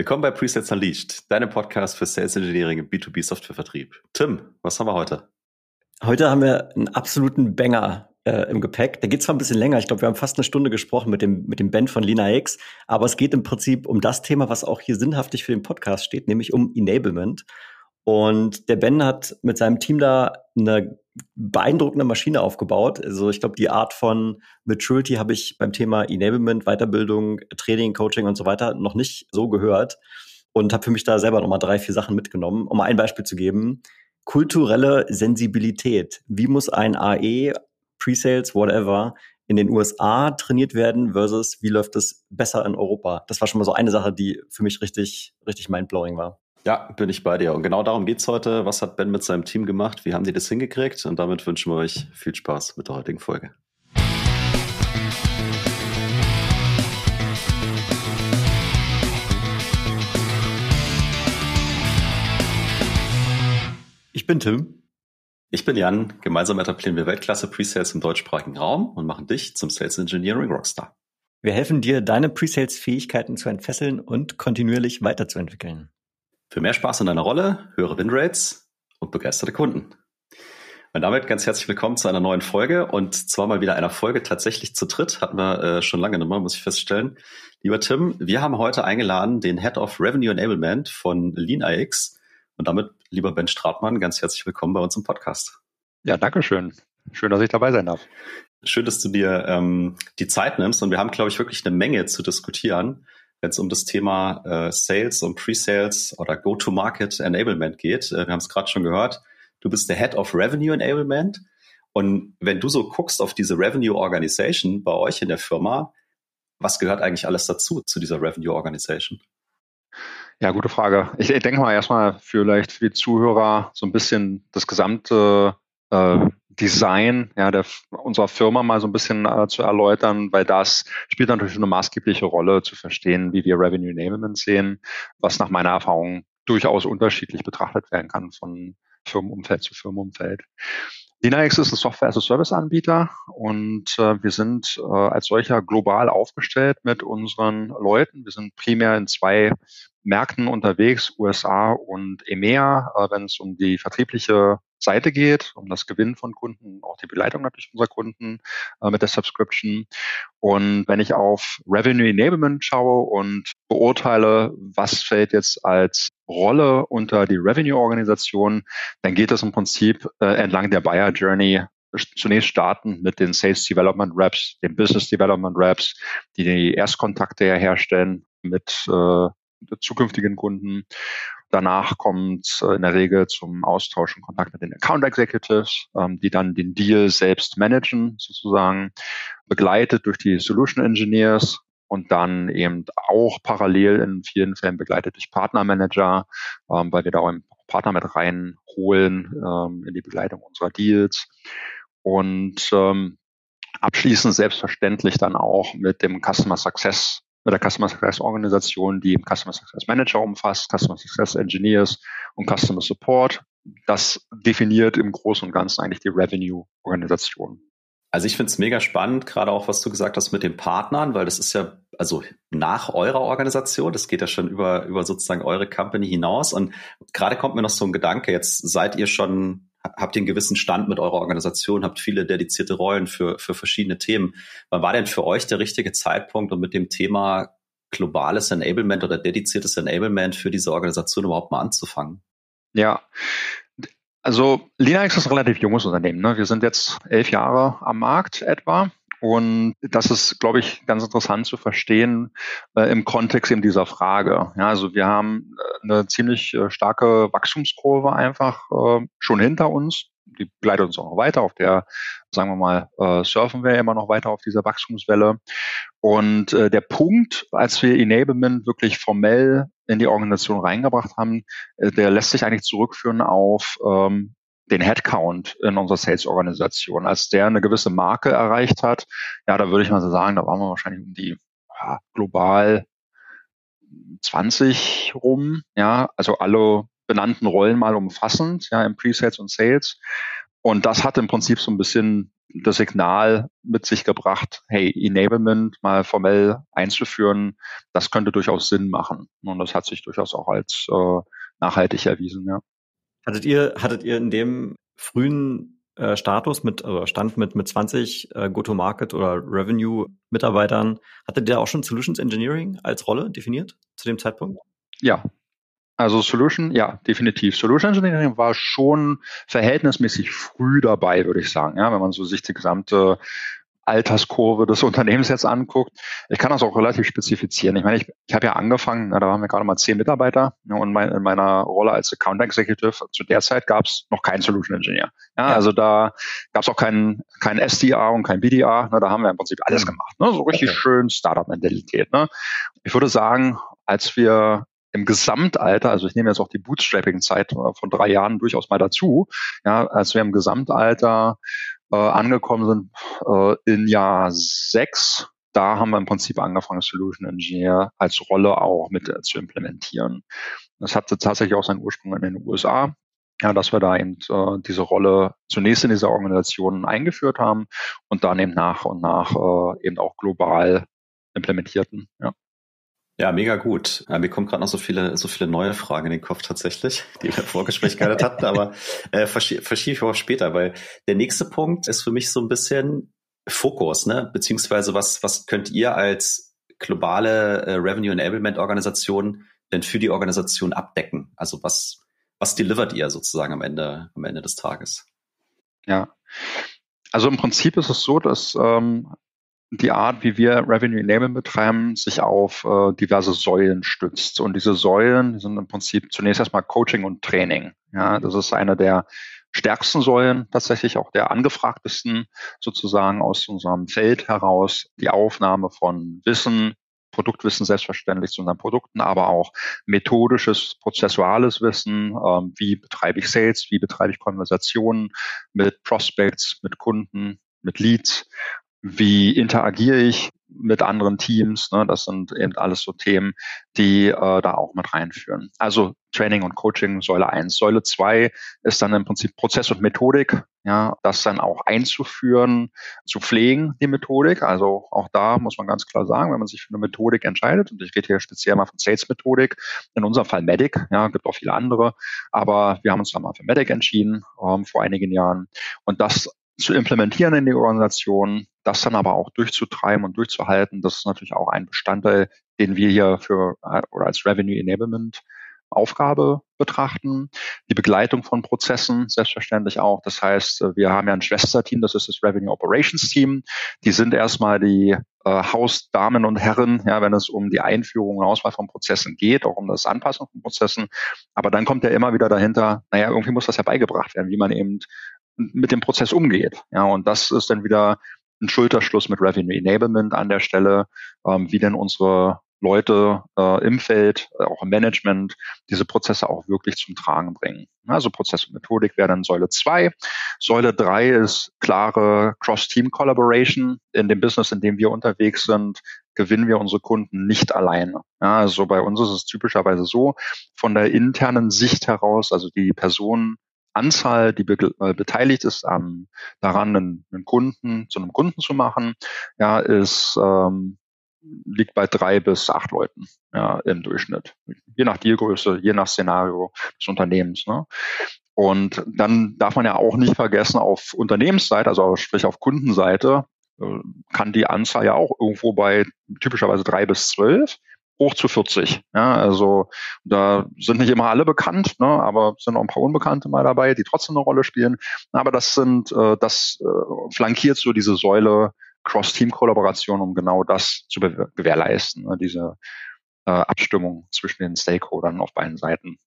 Willkommen bei Presets Unleashed, deinem Podcast für Sales Engineering im B2B Softwarevertrieb. Tim, was haben wir heute? Heute haben wir einen absoluten Banger äh, im Gepäck. Der geht zwar ein bisschen länger, ich glaube, wir haben fast eine Stunde gesprochen mit dem, mit dem Ben von Lina X, aber es geht im Prinzip um das Thema, was auch hier sinnhaftig für den Podcast steht, nämlich um Enablement. Und der Ben hat mit seinem Team da eine beeindruckende Maschine aufgebaut. Also ich glaube, die Art von Maturity habe ich beim Thema Enablement, Weiterbildung, Training, Coaching und so weiter noch nicht so gehört und habe für mich da selber nochmal drei, vier Sachen mitgenommen. Um mal ein Beispiel zu geben, kulturelle Sensibilität. Wie muss ein AE, Pre-Sales, whatever, in den USA trainiert werden versus wie läuft es besser in Europa? Das war schon mal so eine Sache, die für mich richtig, richtig mindblowing war. Ja, bin ich bei dir. Und genau darum geht's heute. Was hat Ben mit seinem Team gemacht? Wie haben die das hingekriegt? Und damit wünschen wir euch viel Spaß mit der heutigen Folge. Ich bin Tim. Ich bin Jan. Gemeinsam etablieren wir Weltklasse Presales im deutschsprachigen Raum und machen dich zum Sales Engineering Rockstar. Wir helfen dir, deine Presales-Fähigkeiten zu entfesseln und kontinuierlich weiterzuentwickeln. Für mehr Spaß in deiner Rolle, höhere Winrates und begeisterte Kunden. Und damit ganz herzlich willkommen zu einer neuen Folge und zwar mal wieder einer Folge tatsächlich zu dritt. Hatten wir äh, schon lange nicht mehr, muss ich feststellen. Lieber Tim, wir haben heute eingeladen den Head of Revenue Enablement von LeanIX und damit, lieber Ben Stratmann, ganz herzlich willkommen bei uns im Podcast. Ja, danke schön. Schön, dass ich dabei sein darf. Schön, dass du dir ähm, die Zeit nimmst und wir haben, glaube ich, wirklich eine Menge zu diskutieren wenn es um das Thema äh, Sales und Pre-Sales oder Go-to-Market Enablement geht. Äh, wir haben es gerade schon gehört. Du bist der Head of Revenue Enablement. Und wenn du so guckst auf diese Revenue Organization bei euch in der Firma, was gehört eigentlich alles dazu, zu dieser Revenue Organization? Ja, gute Frage. Ich, ich denke mal erstmal vielleicht für die Zuhörer so ein bisschen das gesamte äh, Design ja, der, unserer Firma mal so ein bisschen äh, zu erläutern, weil das spielt natürlich eine maßgebliche Rolle zu verstehen, wie wir Revenue Enablement sehen, was nach meiner Erfahrung durchaus unterschiedlich betrachtet werden kann von Firmenumfeld zu Firmenumfeld. Linux ist ein Software-as-a-Service-Anbieter und äh, wir sind äh, als solcher global aufgestellt mit unseren Leuten. Wir sind primär in zwei Märkten unterwegs, USA und EMEA, äh, wenn es um die vertriebliche Seite geht, um das Gewinnen von Kunden, auch die Beleitung natürlich unserer Kunden äh, mit der Subscription. Und wenn ich auf Revenue Enablement schaue und beurteile, was fällt jetzt als Rolle unter die Revenue-Organisation, dann geht es im Prinzip äh, entlang der Buyer Journey zunächst starten mit den Sales Development Reps, den Business Development Reps, die die Erstkontakte herstellen mit zukünftigen Kunden. Danach kommt äh, in der Regel zum Austausch und Kontakt mit den Account Executives, ähm, die dann den Deal selbst managen, sozusagen, begleitet durch die Solution Engineers und dann eben auch parallel in vielen Fällen begleitet durch Partnermanager, ähm, weil wir da auch Partner mit reinholen ähm, in die Begleitung unserer Deals. Und ähm, abschließend selbstverständlich dann auch mit dem Customer Success mit der Customer Success Organisation, die Customer Success Manager umfasst, Customer Success Engineers und Customer Support. Das definiert im Großen und Ganzen eigentlich die Revenue-Organisation. Also ich finde es mega spannend, gerade auch, was du gesagt hast mit den Partnern, weil das ist ja also nach eurer Organisation, das geht ja schon über, über sozusagen eure Company hinaus. Und gerade kommt mir noch so ein Gedanke, jetzt seid ihr schon habt ihr einen gewissen Stand mit eurer Organisation, habt viele dedizierte Rollen für, für verschiedene Themen. Wann war denn für euch der richtige Zeitpunkt, um mit dem Thema globales Enablement oder dediziertes Enablement für diese Organisation überhaupt mal anzufangen? Ja, also Linux ist ein relativ junges Unternehmen. Ne? Wir sind jetzt elf Jahre am Markt etwa. Und das ist, glaube ich, ganz interessant zu verstehen äh, im Kontext eben dieser Frage. Ja, also wir haben äh, eine ziemlich äh, starke Wachstumskurve einfach äh, schon hinter uns. Die begleitet uns auch noch weiter. Auf der, sagen wir mal, äh, surfen wir immer noch weiter auf dieser Wachstumswelle. Und äh, der Punkt, als wir Enablement wirklich formell in die Organisation reingebracht haben, äh, der lässt sich eigentlich zurückführen auf ähm, den Headcount in unserer Sales-Organisation. Als der eine gewisse Marke erreicht hat, ja, da würde ich mal so sagen, da waren wir wahrscheinlich um die ja, global 20 rum, ja, also alle benannten Rollen mal umfassend, ja, im Pre-Sales und Sales. Und das hat im Prinzip so ein bisschen das Signal mit sich gebracht, hey, Enablement mal formell einzuführen, das könnte durchaus Sinn machen. Und das hat sich durchaus auch als äh, nachhaltig erwiesen, ja. Hattet ihr, hattet ihr in dem frühen äh, Status mit, also Stand mit, mit 20 äh, Go-to-Market oder Revenue-Mitarbeitern, hattet ihr auch schon Solutions Engineering als Rolle definiert zu dem Zeitpunkt? Ja, also Solution, ja, definitiv. Solution Engineering war schon verhältnismäßig früh dabei, würde ich sagen. Ja, wenn man so sich die gesamte Alterskurve des Unternehmens jetzt anguckt. Ich kann das auch relativ spezifizieren. Ich meine, ich, ich habe ja angefangen, da waren wir gerade mal zehn Mitarbeiter ja, und mein, in meiner Rolle als Account Executive zu der Zeit gab es noch keinen Solution Engineer. Ja, ja. Also da gab es auch keinen kein SDR und kein BDR. Ne, da haben wir im Prinzip alles mhm. gemacht. Ne, so richtig okay. schön Startup-Mentalität. Ne. Ich würde sagen, als wir im Gesamtalter, also ich nehme jetzt auch die Bootstrapping-Zeit von drei Jahren durchaus mal dazu, ja, als wir im Gesamtalter äh, angekommen sind äh, in Jahr sechs, da haben wir im Prinzip angefangen, Solution Engineer als Rolle auch mit äh, zu implementieren. Das hatte tatsächlich auch seinen Ursprung in den USA, ja, dass wir da eben äh, diese Rolle zunächst in dieser Organisation eingeführt haben und dann eben nach und nach äh, eben auch global implementierten. Ja. Ja, mega gut. Ja, mir kommen gerade noch so viele, so viele neue Fragen in den Kopf tatsächlich, die wir im Vorgespräch gerade hatten, aber äh, verschiebe verschieb ich auch später, weil der nächste Punkt ist für mich so ein bisschen Fokus, ne? Beziehungsweise was, was könnt ihr als globale äh, Revenue Enablement Organisation denn für die Organisation abdecken? Also was, was delivert ihr sozusagen am Ende, am Ende des Tages? Ja. Also im Prinzip ist es so, dass ähm, die Art, wie wir Revenue Enablement betreiben, sich auf äh, diverse Säulen stützt. Und diese Säulen sind im Prinzip zunächst erstmal Coaching und Training. Ja, das ist eine der stärksten Säulen, tatsächlich auch der angefragtesten sozusagen aus unserem Feld heraus. Die Aufnahme von Wissen, Produktwissen selbstverständlich zu unseren Produkten, aber auch methodisches, prozessuales Wissen. Ähm, wie betreibe ich Sales? Wie betreibe ich Konversationen mit Prospects, mit Kunden, mit Leads? Wie interagiere ich mit anderen Teams. Ne? Das sind eben alles so Themen, die äh, da auch mit reinführen. Also Training und Coaching, Säule eins, Säule zwei ist dann im Prinzip Prozess und Methodik, ja, das dann auch einzuführen, zu pflegen, die Methodik. Also auch da muss man ganz klar sagen, wenn man sich für eine Methodik entscheidet, und ich rede hier speziell mal von Sales-Methodik, in unserem Fall Medic, ja, gibt auch viele andere, aber wir haben uns da mal für Medic entschieden ähm, vor einigen Jahren. Und das zu implementieren in die Organisation, das dann aber auch durchzutreiben und durchzuhalten, das ist natürlich auch ein Bestandteil, den wir hier für äh, oder als Revenue Enablement Aufgabe betrachten. Die Begleitung von Prozessen selbstverständlich auch. Das heißt, äh, wir haben ja ein Schwesterteam, das ist das Revenue Operations Team. Die sind erstmal die äh, Hausdamen und Herren, ja, wenn es um die Einführung und Auswahl von Prozessen geht, auch um das Anpassen von Prozessen. Aber dann kommt ja immer wieder dahinter, naja, irgendwie muss das ja beigebracht werden, wie man eben mit dem Prozess umgeht. Ja, und das ist dann wieder ein Schulterschluss mit Revenue Enablement an der Stelle, ähm, wie denn unsere Leute äh, im Feld, äh, auch im Management, diese Prozesse auch wirklich zum Tragen bringen. Also Prozess und Methodik wäre dann Säule zwei. Säule drei ist klare Cross-Team-Collaboration. In dem Business, in dem wir unterwegs sind, gewinnen wir unsere Kunden nicht alleine. Ja, also bei uns ist es typischerweise so, von der internen Sicht heraus, also die Personen Anzahl, die be äh, beteiligt ist, ähm, daran einen, einen, Kunden zu einem Kunden zu machen, ja, ist ähm, liegt bei drei bis acht Leuten ja, im Durchschnitt. Je nach Dealgröße, je nach Szenario des Unternehmens. Ne? Und dann darf man ja auch nicht vergessen, auf Unternehmensseite, also sprich auf Kundenseite, äh, kann die Anzahl ja auch irgendwo bei typischerweise drei bis zwölf hoch zu 40. Ja, also da sind nicht immer alle bekannt, ne, aber sind auch ein paar Unbekannte mal dabei, die trotzdem eine Rolle spielen. Aber das sind, äh, das äh, flankiert so diese Säule Cross-Team-Kollaboration, um genau das zu gewährleisten, ne, diese äh, Abstimmung zwischen den Stakeholdern auf beiden Seiten.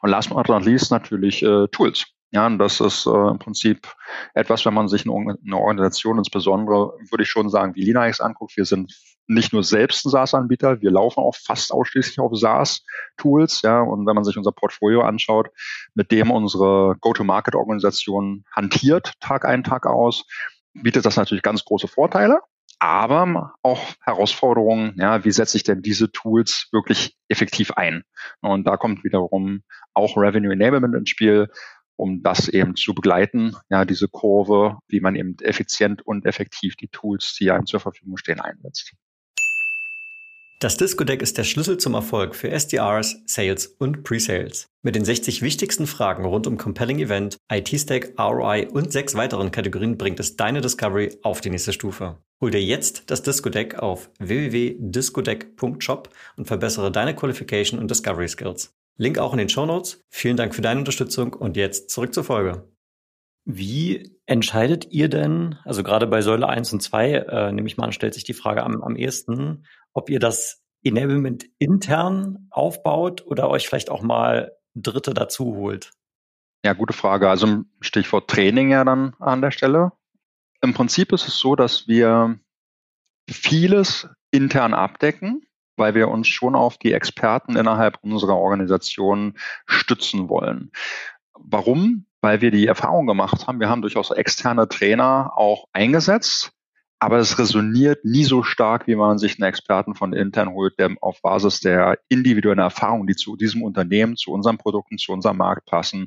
Und last but not least natürlich äh, Tools. Ja, und das ist äh, im Prinzip etwas, wenn man sich eine, eine, Organisation, insbesondere würde ich schon sagen, wie LinaX anguckt, wir sind nicht nur selbst ein SaaS-Anbieter, wir laufen auch fast ausschließlich auf SaaS-Tools, ja, und wenn man sich unser Portfolio anschaut, mit dem unsere Go-to-Market-Organisation hantiert, Tag ein, Tag aus, bietet das natürlich ganz große Vorteile, aber auch Herausforderungen, ja, wie setze ich denn diese Tools wirklich effektiv ein? Und da kommt wiederum auch Revenue Enablement ins Spiel, um das eben zu begleiten, ja, diese Kurve, wie man eben effizient und effektiv die Tools, die einem zur Verfügung stehen, einsetzt. Das Disco-Deck ist der Schlüssel zum Erfolg für SDRs, Sales und Pre-Sales. Mit den 60 wichtigsten Fragen rund um Compelling Event, IT-Stack, ROI und sechs weiteren Kategorien bringt es deine Discovery auf die nächste Stufe. Hol dir jetzt das Disco-Deck auf www.discodeck.shop und verbessere deine Qualification und Discovery Skills. Link auch in den Show Notes. Vielen Dank für deine Unterstützung und jetzt zurück zur Folge. Wie entscheidet ihr denn, also gerade bei Säule 1 und 2, äh, nehme ich mal an, stellt sich die Frage am, am ehesten, ob ihr das Enablement intern aufbaut oder euch vielleicht auch mal Dritte dazu holt? Ja, gute Frage. Also Stichwort Training ja dann an der Stelle. Im Prinzip ist es so, dass wir vieles intern abdecken, weil wir uns schon auf die Experten innerhalb unserer Organisation stützen wollen. Warum? Weil wir die Erfahrung gemacht haben, wir haben durchaus externe Trainer auch eingesetzt, aber es resoniert nie so stark, wie man sich einen Experten von intern holt, der auf Basis der individuellen Erfahrungen, die zu diesem Unternehmen, zu unseren Produkten, zu unserem Markt passen,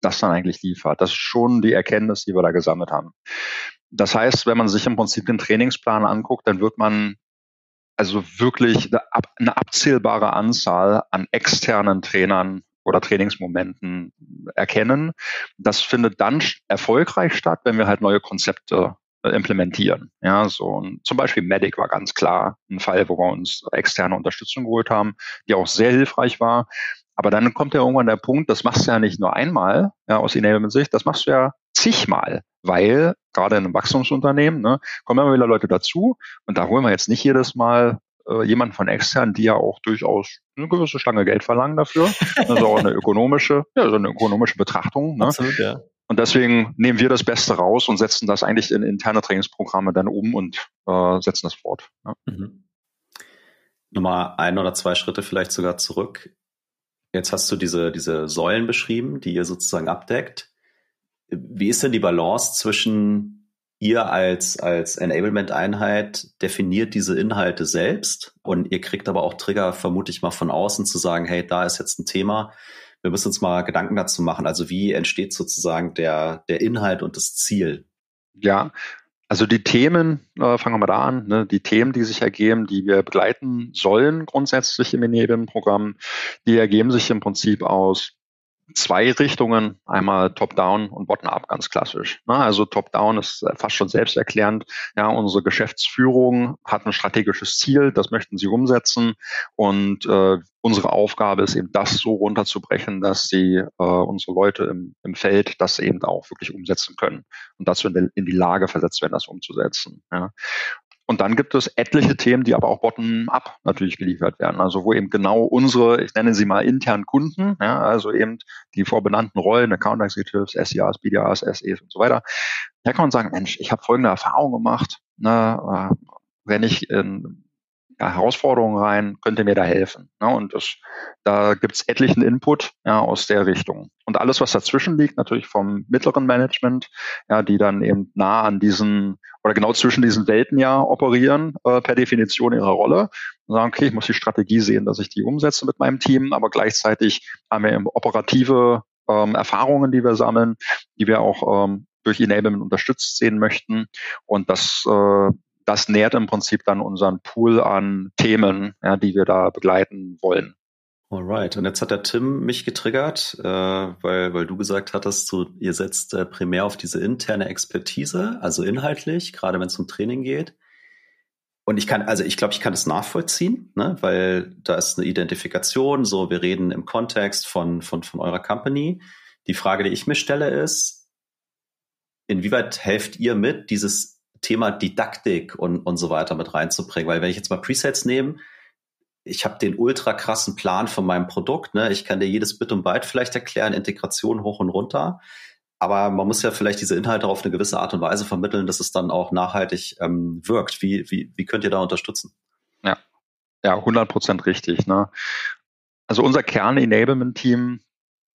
das dann eigentlich liefert. Das ist schon die Erkenntnis, die wir da gesammelt haben. Das heißt, wenn man sich im Prinzip den Trainingsplan anguckt, dann wird man also wirklich eine abzählbare Anzahl an externen Trainern oder Trainingsmomenten erkennen. Das findet dann erfolgreich statt, wenn wir halt neue Konzepte implementieren. Ja, so zum Beispiel Medic war ganz klar ein Fall, wo wir uns externe Unterstützung geholt haben, die auch sehr hilfreich war. Aber dann kommt ja irgendwann der Punkt, das machst du ja nicht nur einmal, ja, aus Enablement-Sicht, das machst du ja zigmal, weil gerade in einem Wachstumsunternehmen ne, kommen immer wieder Leute dazu und da holen wir jetzt nicht jedes Mal äh, jemanden von extern, die ja auch durchaus eine gewisse Stange Geld verlangen dafür. Also auch eine ökonomische, ja, so eine ökonomische Betrachtung. Ne? Absolut, ja. Und deswegen nehmen wir das Beste raus und setzen das eigentlich in interne Trainingsprogramme dann um und äh, setzen das fort. Ja. Mhm. Nochmal ein oder zwei Schritte vielleicht sogar zurück. Jetzt hast du diese, diese Säulen beschrieben, die ihr sozusagen abdeckt. Wie ist denn die Balance zwischen ihr als, als Enablement-Einheit definiert diese Inhalte selbst und ihr kriegt aber auch Trigger, vermute ich mal, von außen zu sagen, hey, da ist jetzt ein Thema. Wir müssen uns mal Gedanken dazu machen. Also wie entsteht sozusagen der, der Inhalt und das Ziel? Ja, also die Themen, äh, fangen wir mal da an, ne, die Themen, die sich ergeben, die wir begleiten sollen grundsätzlich im Enablement-Programm, die ergeben sich im Prinzip aus zwei Richtungen, einmal Top-Down und Bottom-Up, ganz klassisch. Also Top-Down ist fast schon selbsterklärend. Ja, unsere Geschäftsführung hat ein strategisches Ziel, das möchten sie umsetzen und äh, unsere Aufgabe ist eben, das so runterzubrechen, dass sie äh, unsere Leute im, im Feld das eben auch wirklich umsetzen können und dazu in, in die Lage versetzt werden, das umzusetzen. Ja. Und dann gibt es etliche Themen, die aber auch bottom-up natürlich geliefert werden. Also wo eben genau unsere, ich nenne sie mal internen Kunden, ja, also eben die vorbenannten Rollen, Account Executives, SEAs, BDAs, SEs und so weiter, da kann man sagen, Mensch, ich habe folgende Erfahrung gemacht, ne, äh, wenn ich in ja, Herausforderungen rein, könnte mir da helfen. Ne? Und das, da gibt's etlichen Input ja, aus der Richtung. Und alles, was dazwischen liegt, natürlich vom mittleren Management, ja, die dann eben nah an diesen oder genau zwischen diesen Welten ja operieren, äh, per Definition ihrer Rolle. Und sagen, okay, ich muss die Strategie sehen, dass ich die umsetze mit meinem Team, aber gleichzeitig haben wir eben operative ähm, Erfahrungen, die wir sammeln, die wir auch ähm, durch Enablement unterstützt sehen möchten. Und das äh, das nährt im Prinzip dann unseren Pool an Themen, ja, die wir da begleiten wollen. Alright, und jetzt hat der Tim mich getriggert, äh, weil, weil du gesagt hattest, so, ihr setzt äh, primär auf diese interne Expertise, also inhaltlich, gerade wenn es um Training geht. Und ich kann, also ich glaube, ich kann das nachvollziehen, ne? weil da ist eine Identifikation, so wir reden im Kontext von, von, von eurer Company. Die Frage, die ich mir stelle, ist, inwieweit helft ihr mit, dieses Thema Didaktik und, und so weiter mit reinzubringen. Weil wenn ich jetzt mal Presets nehme, ich habe den ultra krassen Plan von meinem Produkt. Ne? Ich kann dir jedes Bit und Byte vielleicht erklären, Integration hoch und runter. Aber man muss ja vielleicht diese Inhalte auf eine gewisse Art und Weise vermitteln, dass es dann auch nachhaltig ähm, wirkt. Wie, wie, wie könnt ihr da unterstützen? Ja, ja, 100 Prozent richtig. Ne? Also unser Kern-Enablement-Team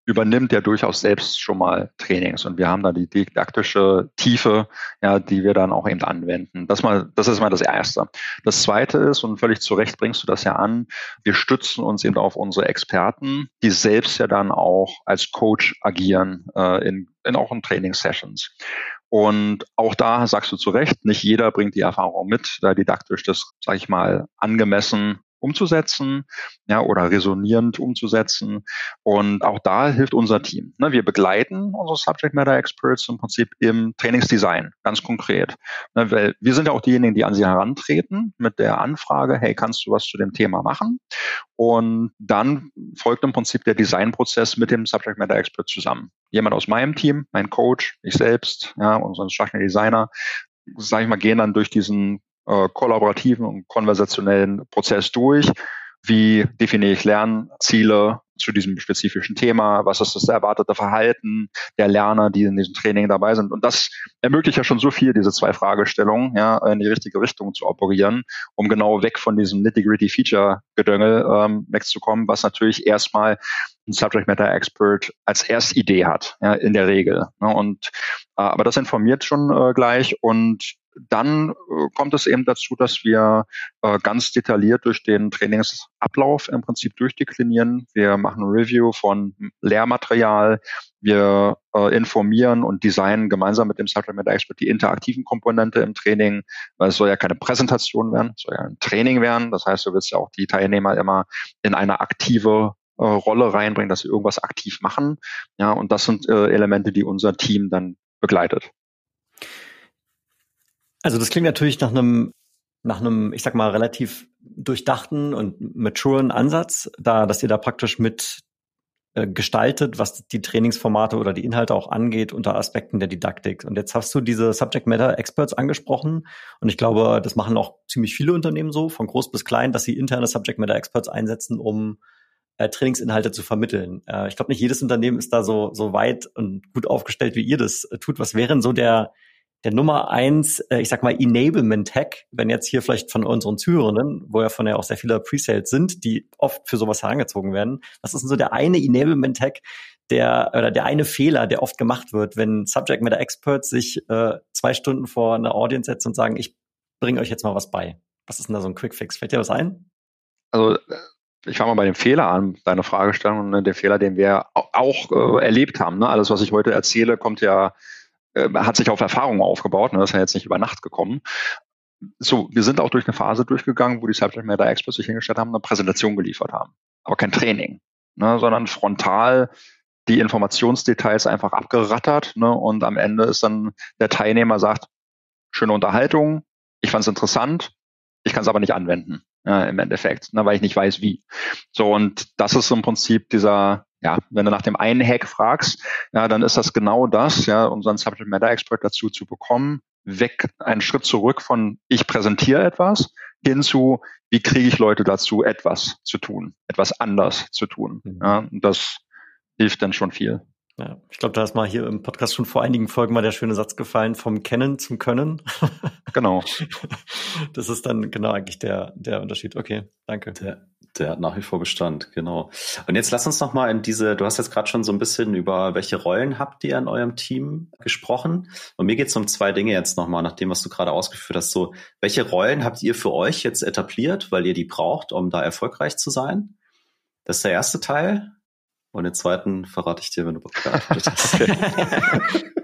übernimmt ja durchaus selbst schon mal Trainings und wir haben da die didaktische Tiefe, ja, die wir dann auch eben anwenden. Das mal, das ist mal das Erste. Das Zweite ist, und völlig zu Recht bringst du das ja an, wir stützen uns eben auf unsere Experten, die selbst ja dann auch als Coach agieren äh, in, in auch in Trainingssessions. Und auch da sagst du zu Recht, nicht jeder bringt die Erfahrung mit, da didaktisch das, sag ich mal, angemessen umzusetzen, ja, oder resonierend umzusetzen. Und auch da hilft unser Team. Ne? Wir begleiten unsere Subject Matter Experts im Prinzip im Trainingsdesign, ganz konkret. Ne? Weil wir sind ja auch diejenigen, die an sie herantreten mit der Anfrage, hey, kannst du was zu dem Thema machen? Und dann folgt im Prinzip der Designprozess mit dem Subject Matter Expert zusammen. Jemand aus meinem Team, mein Coach, ich selbst, ja, unseren Structural Designer, sage ich mal, gehen dann durch diesen äh, kollaborativen und konversationellen Prozess durch. Wie definiere ich Lernziele zu diesem spezifischen Thema? Was ist das erwartete Verhalten der Lerner, die in diesem Training dabei sind? Und das ermöglicht ja schon so viel, diese zwei Fragestellungen, ja, in die richtige Richtung zu operieren, um genau weg von diesem nitty-gritty Feature-Gedöngel ähm, wegzukommen, was natürlich erstmal ein Subject Matter Expert als Erstidee hat, ja, in der Regel. Ne? Und aber das informiert schon äh, gleich und dann äh, kommt es eben dazu, dass wir äh, ganz detailliert durch den Trainingsablauf im Prinzip durchdeklinieren. Wir machen ein Review von Lehrmaterial. Wir äh, informieren und designen gemeinsam mit dem Matter Expert die interaktiven Komponente im Training, weil es soll ja keine Präsentation werden, es soll ja ein Training werden. Das heißt, du willst ja auch die Teilnehmer immer in eine aktive äh, Rolle reinbringen, dass sie irgendwas aktiv machen. Ja, und das sind äh, Elemente, die unser Team dann begleitet. Also das klingt natürlich nach einem, nach einem, ich sag mal, relativ durchdachten und maturen Ansatz, da, dass ihr da praktisch mit äh, gestaltet, was die Trainingsformate oder die Inhalte auch angeht unter Aspekten der Didaktik. Und jetzt hast du diese Subject Matter Experts angesprochen. Und ich glaube, das machen auch ziemlich viele Unternehmen so, von groß bis klein, dass sie interne Subject Matter Experts einsetzen, um äh, Trainingsinhalte zu vermitteln. Äh, ich glaube, nicht jedes Unternehmen ist da so, so weit und gut aufgestellt, wie ihr das äh, tut. Was wären so der, der Nummer eins, äh, ich sag mal, Enablement-Hack, wenn jetzt hier vielleicht von unseren Zuhörenden, wo ja von ja auch sehr viele Presales sind, die oft für sowas herangezogen werden, was ist denn so der eine Enablement-Hack, der oder der eine Fehler, der oft gemacht wird, wenn Subject Matter Experts sich äh, zwei Stunden vor eine Audience setzen und sagen, ich bringe euch jetzt mal was bei. Was ist denn da so ein Quick Fix? Fällt dir was ein? Also äh, ich fange mal bei dem Fehler an, deine Fragestellung, ne, der Fehler, den wir auch äh, erlebt haben. Ne? Alles, was ich heute erzähle, kommt ja äh, hat sich auf Erfahrungen aufgebaut, ne? das ist ja jetzt nicht über Nacht gekommen. So, wir sind auch durch eine Phase durchgegangen, wo die Subject Matter Experts sich hingestellt haben, eine Präsentation geliefert haben. Aber kein Training, ne? sondern frontal die Informationsdetails einfach abgerattert ne? und am Ende ist dann der Teilnehmer sagt, schöne Unterhaltung, ich fand es interessant, ich kann es aber nicht anwenden ja, im Endeffekt, ne, weil ich nicht weiß wie. So und das ist im Prinzip dieser ja, wenn du nach dem einen Hack fragst, ja, dann ist das genau das, ja, unseren Subject Matter Expert dazu zu bekommen, weg, einen Schritt zurück von ich präsentiere etwas hin zu, wie kriege ich Leute dazu, etwas zu tun, etwas anders zu tun. Mhm. Ja, und das hilft dann schon viel. Ja, ich glaube, da ist mal hier im Podcast schon vor einigen Folgen mal der schöne Satz gefallen, vom Kennen zum Können. Genau. Das ist dann genau eigentlich der, der Unterschied. Okay, danke. Der, der hat nach wie vor Bestand, genau. Und jetzt lass uns noch mal in diese, du hast jetzt gerade schon so ein bisschen über welche Rollen habt ihr in eurem Team gesprochen. Und mir geht es um zwei Dinge jetzt noch mal, nach dem, was du gerade ausgeführt hast. So, welche Rollen habt ihr für euch jetzt etabliert, weil ihr die braucht, um da erfolgreich zu sein? Das ist der erste Teil. Und den zweiten verrate ich dir, wenn du Bock hast.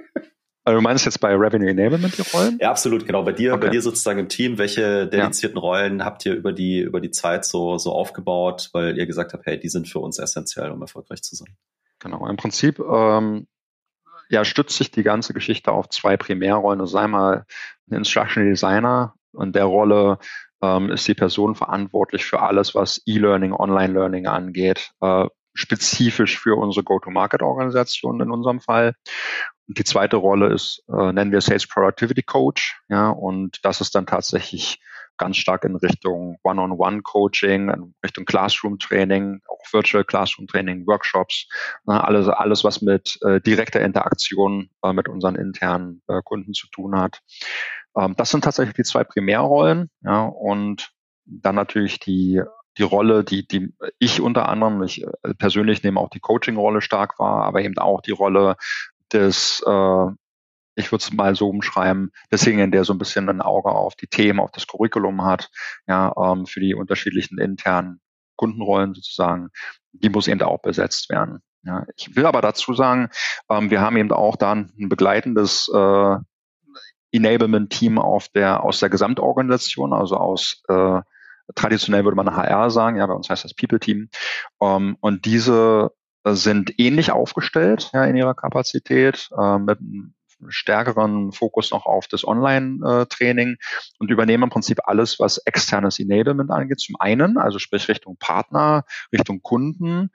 Also du meinst jetzt bei Revenue Enablement die Rollen? Ja, absolut, genau. Bei dir, okay. bei dir sozusagen im Team, welche dedizierten ja. Rollen habt ihr über die, über die Zeit so, so aufgebaut, weil ihr gesagt habt, hey, die sind für uns essentiell, um erfolgreich zu sein? Genau, im Prinzip ähm, ja, stützt sich die ganze Geschichte auf zwei Primärrollen. Das ist einmal ein Instructional Designer und der Rolle ähm, ist die Person verantwortlich für alles, was E-Learning, Online-Learning angeht, äh, spezifisch für unsere Go-to-Market-Organisation in unserem Fall. Und die zweite Rolle ist, äh, nennen wir Sales Productivity Coach. Ja, und das ist dann tatsächlich ganz stark in Richtung One-on-One-Coaching, in Richtung Classroom-Training, auch Virtual Classroom-Training, Workshops, ne, alles, alles, was mit äh, direkter Interaktion äh, mit unseren internen äh, Kunden zu tun hat. Ähm, das sind tatsächlich die zwei Primärrollen, ja, und dann natürlich die die Rolle, die, die ich unter anderem, ich äh, persönlich nehme auch die Coaching-Rolle stark wahr, aber eben auch die Rolle des, äh, ich würde es mal so umschreiben, deswegen, der so ein bisschen ein Auge auf die Themen, auf das Curriculum hat, ja, ähm, für die unterschiedlichen internen Kundenrollen sozusagen, die muss eben auch besetzt werden. Ja, ich will aber dazu sagen, ähm, wir haben eben auch dann ein begleitendes äh, Enablement-Team auf der, aus der Gesamtorganisation, also aus äh, traditionell würde man HR sagen, ja, bei uns heißt das People-Team. Ähm, und diese sind ähnlich aufgestellt ja, in ihrer Kapazität äh, mit stärkeren Fokus noch auf das Online-Training und übernehmen im Prinzip alles, was externes Enablement angeht. Zum einen, also sprich Richtung Partner, Richtung Kunden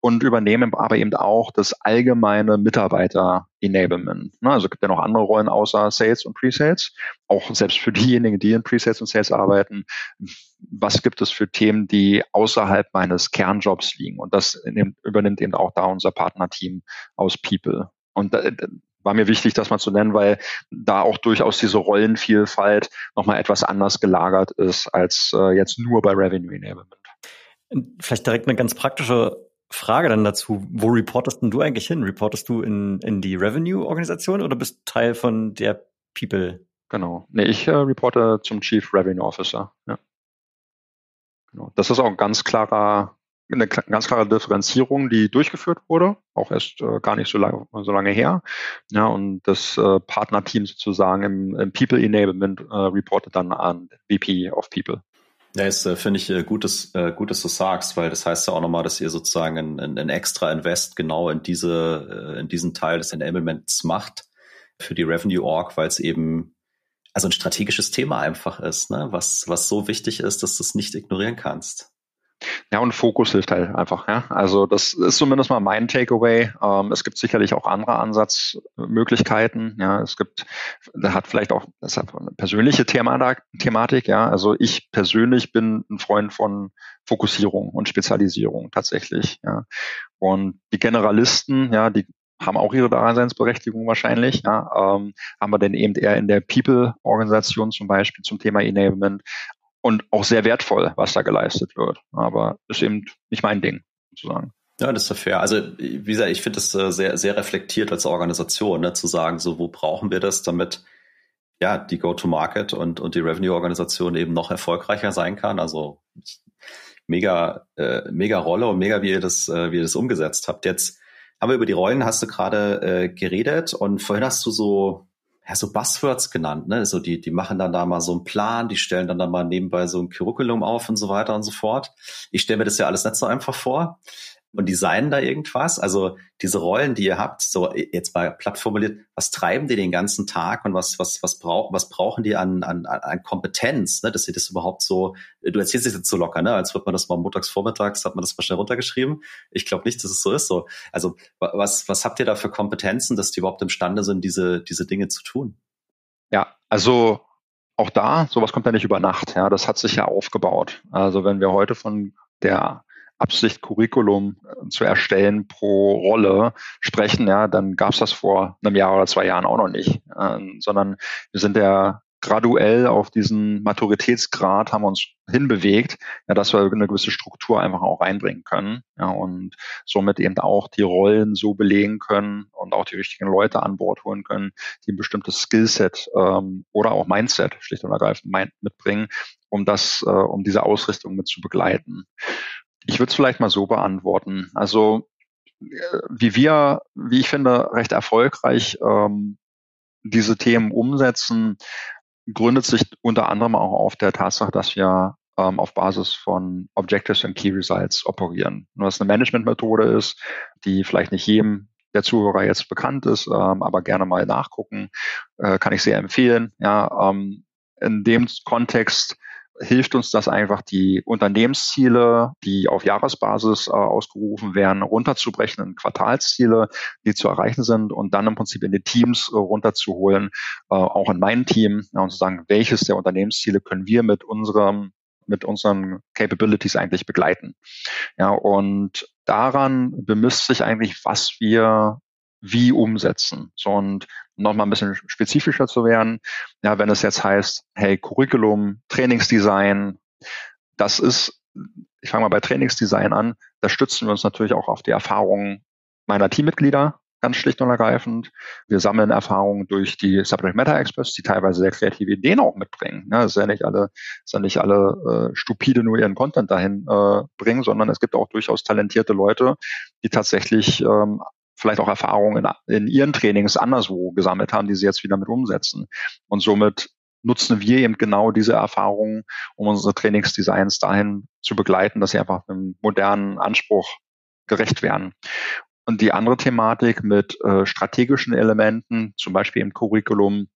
und übernehmen aber eben auch das allgemeine Mitarbeiter-Enablement. Ne, also gibt ja noch andere Rollen außer Sales und Pre-Sales. Auch selbst für diejenigen, die in Pre-Sales und Sales arbeiten, was gibt es für Themen, die außerhalb meines Kernjobs liegen? Und das übernimmt eben auch da unser Partnerteam aus People. Und war mir wichtig, das mal zu nennen, weil da auch durchaus diese Rollenvielfalt nochmal etwas anders gelagert ist als äh, jetzt nur bei Revenue Enablement. Vielleicht direkt eine ganz praktische Frage dann dazu. Wo reportest denn du eigentlich hin? Reportest du in, in die Revenue-Organisation oder bist Teil von der People? Genau. Nee, ich äh, reporte zum Chief Revenue Officer. Ja. Genau. Das ist auch ein ganz klarer eine ganz klare Differenzierung, die durchgeführt wurde, auch erst äh, gar nicht so lange, so lange her. Ja, und das äh, Partnerteam sozusagen im, im People Enablement äh, reportet dann an VP of People. Ja, jetzt äh, finde ich äh, gut, dass, äh, gut, dass du sagst, weil das heißt ja auch nochmal, dass ihr sozusagen ein, ein, extra Invest genau in diese, in diesen Teil des Enablements macht für die Revenue Org, weil es eben also ein strategisches Thema einfach ist, ne? was, was so wichtig ist, dass du es nicht ignorieren kannst. Ja, und Fokus hilft halt einfach. Ja? Also das ist zumindest mal mein Takeaway. Ähm, es gibt sicherlich auch andere Ansatzmöglichkeiten. Ja, es gibt, da hat vielleicht auch, das hat eine persönliche Thematik. Ja, also ich persönlich bin ein Freund von Fokussierung und Spezialisierung tatsächlich. Ja, und die Generalisten, ja, die haben auch ihre Daseinsberechtigung wahrscheinlich, ja, ähm, haben wir denn eben eher in der People-Organisation zum Beispiel zum Thema Enablement, und auch sehr wertvoll, was da geleistet wird. Aber ist eben nicht mein Ding, sozusagen. Ja, das ist ja fair. Also, wie gesagt, ich finde es äh, sehr, sehr reflektiert als Organisation, ne, zu sagen, so, wo brauchen wir das, damit ja, die Go-to-Market und, und die Revenue-Organisation eben noch erfolgreicher sein kann. Also mega, äh, mega Rolle und mega, wie ihr das, äh, wie ihr das umgesetzt habt. Jetzt haben wir über die Rollen, hast du gerade äh, geredet und vorhin hast du so ja, so Buzzwords genannt, ne? So die, die machen dann da mal so einen Plan, die stellen dann da mal nebenbei so ein Curriculum auf und so weiter und so fort. Ich stelle mir das ja alles nicht so einfach vor und designen da irgendwas. Also diese Rollen, die ihr habt, so jetzt mal platt formuliert, was treiben die den ganzen Tag und was, was, was, brauch, was brauchen die an, an, an Kompetenz, ne, dass sie das überhaupt so, du erzählst es jetzt so locker, ne, als wird man das mal montags vormittags, hat man das mal schnell runtergeschrieben. Ich glaube nicht, dass es so ist. So. Also was, was habt ihr da für Kompetenzen, dass die überhaupt imstande sind, diese, diese Dinge zu tun? Ja, also auch da, sowas kommt ja nicht über Nacht. Ja, das hat sich ja aufgebaut. Also wenn wir heute von der Absicht, Curriculum äh, zu erstellen pro Rolle sprechen, ja, dann gab es das vor einem Jahr oder zwei Jahren auch noch nicht, äh, sondern wir sind ja graduell auf diesen Maturitätsgrad haben uns hinbewegt, ja, dass wir eine gewisse Struktur einfach auch reinbringen können ja, und somit eben auch die Rollen so belegen können und auch die richtigen Leute an Bord holen können, die ein bestimmtes Skillset ähm, oder auch Mindset schlicht und ergreifend mitbringen, um das, äh, um diese Ausrichtung mit zu begleiten. Ich würde es vielleicht mal so beantworten. Also äh, wie wir, wie ich finde, recht erfolgreich ähm, diese Themen umsetzen, gründet sich unter anderem auch auf der Tatsache, dass wir ähm, auf Basis von Objectives and Key Results operieren. Und was eine Managementmethode ist, die vielleicht nicht jedem der Zuhörer jetzt bekannt ist, ähm, aber gerne mal nachgucken, äh, kann ich sehr empfehlen. Ja, ähm, in dem Kontext hilft uns das einfach, die Unternehmensziele, die auf Jahresbasis äh, ausgerufen werden, runterzubrechen in Quartalsziele, die zu erreichen sind und dann im Prinzip in die Teams äh, runterzuholen, äh, auch in mein Team, ja, und zu sagen, welches der Unternehmensziele können wir mit unserem mit unseren Capabilities eigentlich begleiten. Ja, und daran bemisst sich eigentlich, was wir wie umsetzen. So, und nochmal ein bisschen spezifischer zu werden, ja, wenn es jetzt heißt, hey, Curriculum, Trainingsdesign, das ist ich fange mal bei Trainingsdesign an, da stützen wir uns natürlich auch auf die Erfahrungen meiner Teammitglieder, ganz schlicht und ergreifend. Wir sammeln Erfahrungen durch die Subject Matter Experts, die teilweise sehr kreative Ideen auch mitbringen. Ja, es ja nicht alle, es ja nicht alle äh, stupide nur ihren Content dahin äh, bringen, sondern es gibt auch durchaus talentierte Leute, die tatsächlich ähm, vielleicht auch Erfahrungen in, in ihren Trainings anderswo gesammelt haben, die sie jetzt wieder mit umsetzen. Und somit nutzen wir eben genau diese Erfahrungen, um unsere Trainingsdesigns dahin zu begleiten, dass sie einfach einem modernen Anspruch gerecht werden. Und die andere Thematik mit äh, strategischen Elementen, zum Beispiel im Curriculum,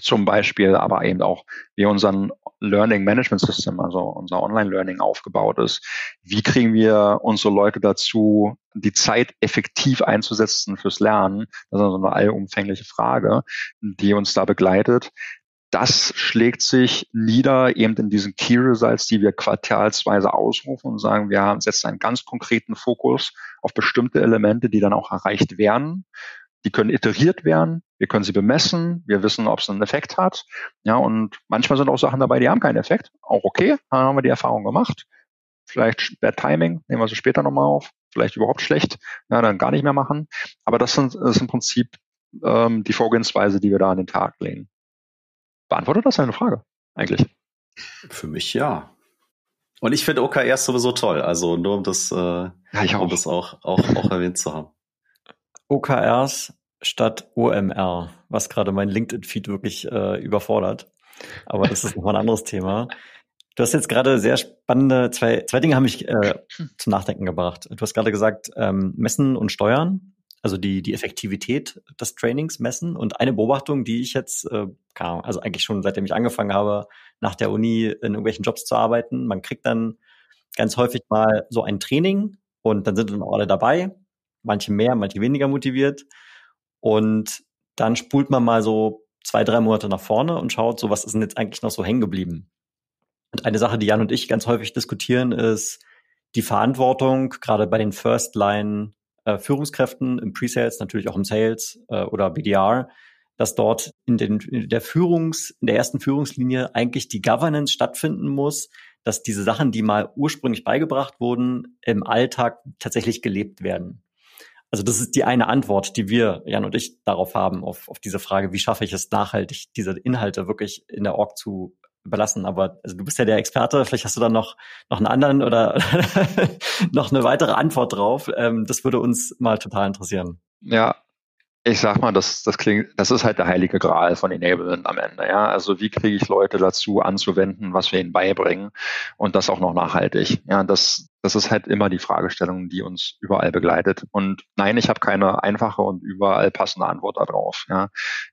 zum Beispiel aber eben auch, wie unseren Learning Management System, also unser Online-Learning aufgebaut ist. Wie kriegen wir unsere Leute dazu, die Zeit effektiv einzusetzen fürs Lernen? Das ist also eine allumfängliche Frage, die uns da begleitet das schlägt sich nieder eben in diesen Key Results, die wir quartalsweise ausrufen und sagen, wir setzen einen ganz konkreten Fokus auf bestimmte Elemente, die dann auch erreicht werden. Die können iteriert werden, wir können sie bemessen, wir wissen, ob es einen Effekt hat. Ja, und manchmal sind auch Sachen dabei, die haben keinen Effekt. Auch okay, dann haben wir die Erfahrung gemacht. Vielleicht Bad Timing, nehmen wir sie später nochmal auf. Vielleicht überhaupt schlecht, ja, dann gar nicht mehr machen. Aber das, sind, das ist im Prinzip ähm, die Vorgehensweise, die wir da an den Tag legen. Beantwortet das deine Frage eigentlich? Für mich ja. Und ich finde OKRs sowieso toll. Also nur um das, äh, ja, auch. Um das auch, auch, auch erwähnt zu haben. OKRs statt OMR, was gerade mein LinkedIn-Feed wirklich äh, überfordert. Aber das ist nochmal ein anderes Thema. Du hast jetzt gerade sehr spannende, zwei, zwei Dinge haben mich äh, zum Nachdenken gebracht. Du hast gerade gesagt, ähm, Messen und Steuern also die, die Effektivität des Trainings messen. Und eine Beobachtung, die ich jetzt, äh, also eigentlich schon seitdem ich angefangen habe, nach der Uni in irgendwelchen Jobs zu arbeiten, man kriegt dann ganz häufig mal so ein Training und dann sind dann auch alle dabei, manche mehr, manche weniger motiviert. Und dann spult man mal so zwei, drei Monate nach vorne und schaut, so was ist denn jetzt eigentlich noch so hängen geblieben. Und eine Sache, die Jan und ich ganz häufig diskutieren, ist die Verantwortung, gerade bei den First-Line äh, Führungskräften im Pre-Sales, natürlich auch im Sales äh, oder BDR, dass dort in, den, in der Führungs, in der ersten Führungslinie eigentlich die Governance stattfinden muss, dass diese Sachen, die mal ursprünglich beigebracht wurden, im Alltag tatsächlich gelebt werden. Also das ist die eine Antwort, die wir, Jan und ich, darauf haben, auf, auf diese Frage, wie schaffe ich es nachhaltig, diese Inhalte wirklich in der Org zu überlassen. Aber also du bist ja der Experte, vielleicht hast du dann noch, noch einen anderen oder noch eine weitere Antwort drauf. Ähm, das würde uns mal total interessieren. Ja, ich sag mal, das, das klingt, das ist halt der heilige Gral von Enablement am Ende. Ja, also wie kriege ich Leute dazu anzuwenden, was wir ihnen beibringen und das auch noch nachhaltig. Ja, das, das ist halt immer die Fragestellung, die uns überall begleitet. Und nein, ich habe keine einfache und überall passende Antwort darauf. Ja,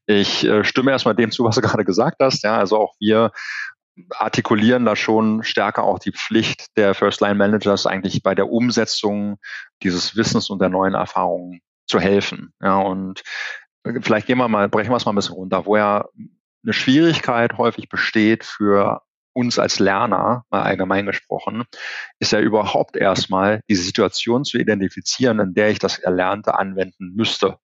ich äh, stimme erstmal dem zu, was du gerade gesagt hast. Ja, also auch wir artikulieren da schon stärker auch die Pflicht der First-Line-Managers eigentlich bei der Umsetzung dieses Wissens und der neuen Erfahrungen zu helfen. Ja, und vielleicht gehen wir mal, brechen wir es mal ein bisschen runter, wo ja eine Schwierigkeit häufig besteht für uns als Lerner, mal allgemein gesprochen, ist ja überhaupt erstmal die Situation zu identifizieren, in der ich das Erlernte anwenden müsste.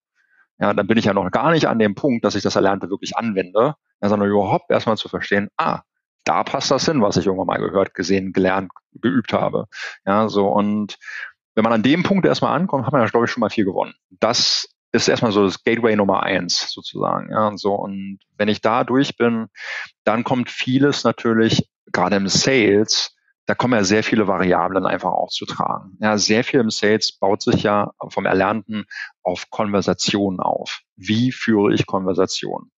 Ja, dann bin ich ja noch gar nicht an dem Punkt, dass ich das Erlernte wirklich anwende, sondern überhaupt erstmal zu verstehen, ah, da passt das hin, was ich irgendwann mal gehört, gesehen, gelernt, geübt habe. Ja, so und wenn man an dem Punkt erstmal ankommt, hat man ja, glaube ich, schon mal viel gewonnen. Das ist erstmal so das Gateway Nummer eins sozusagen. Ja, und so. Und wenn ich da durch bin, dann kommt vieles natürlich, gerade im Sales, da kommen ja sehr viele Variablen einfach auch zu tragen. Ja, sehr viel im Sales baut sich ja vom Erlernten auf Konversationen auf. Wie führe ich Konversationen?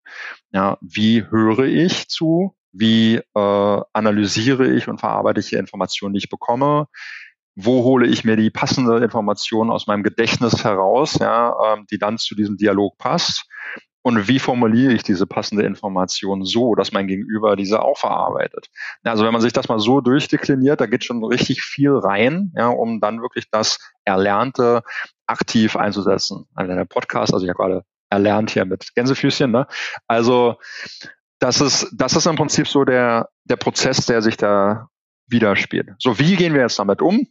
Ja, wie höre ich zu? Wie äh, analysiere ich und verarbeite ich die Informationen, die ich bekomme? Wo hole ich mir die passende Information aus meinem Gedächtnis heraus, ja, ähm, die dann zu diesem Dialog passt und wie formuliere ich diese passende Information so, dass mein Gegenüber diese auch verarbeitet. Also wenn man sich das mal so durchdekliniert, da geht schon richtig viel rein, ja, um dann wirklich das Erlernte aktiv einzusetzen. Also der Podcast, also ich habe gerade erlernt hier mit Gänsefüßchen, ne? Also das ist, das ist im Prinzip so der, der Prozess, der sich da widerspielt. So, wie gehen wir jetzt damit um?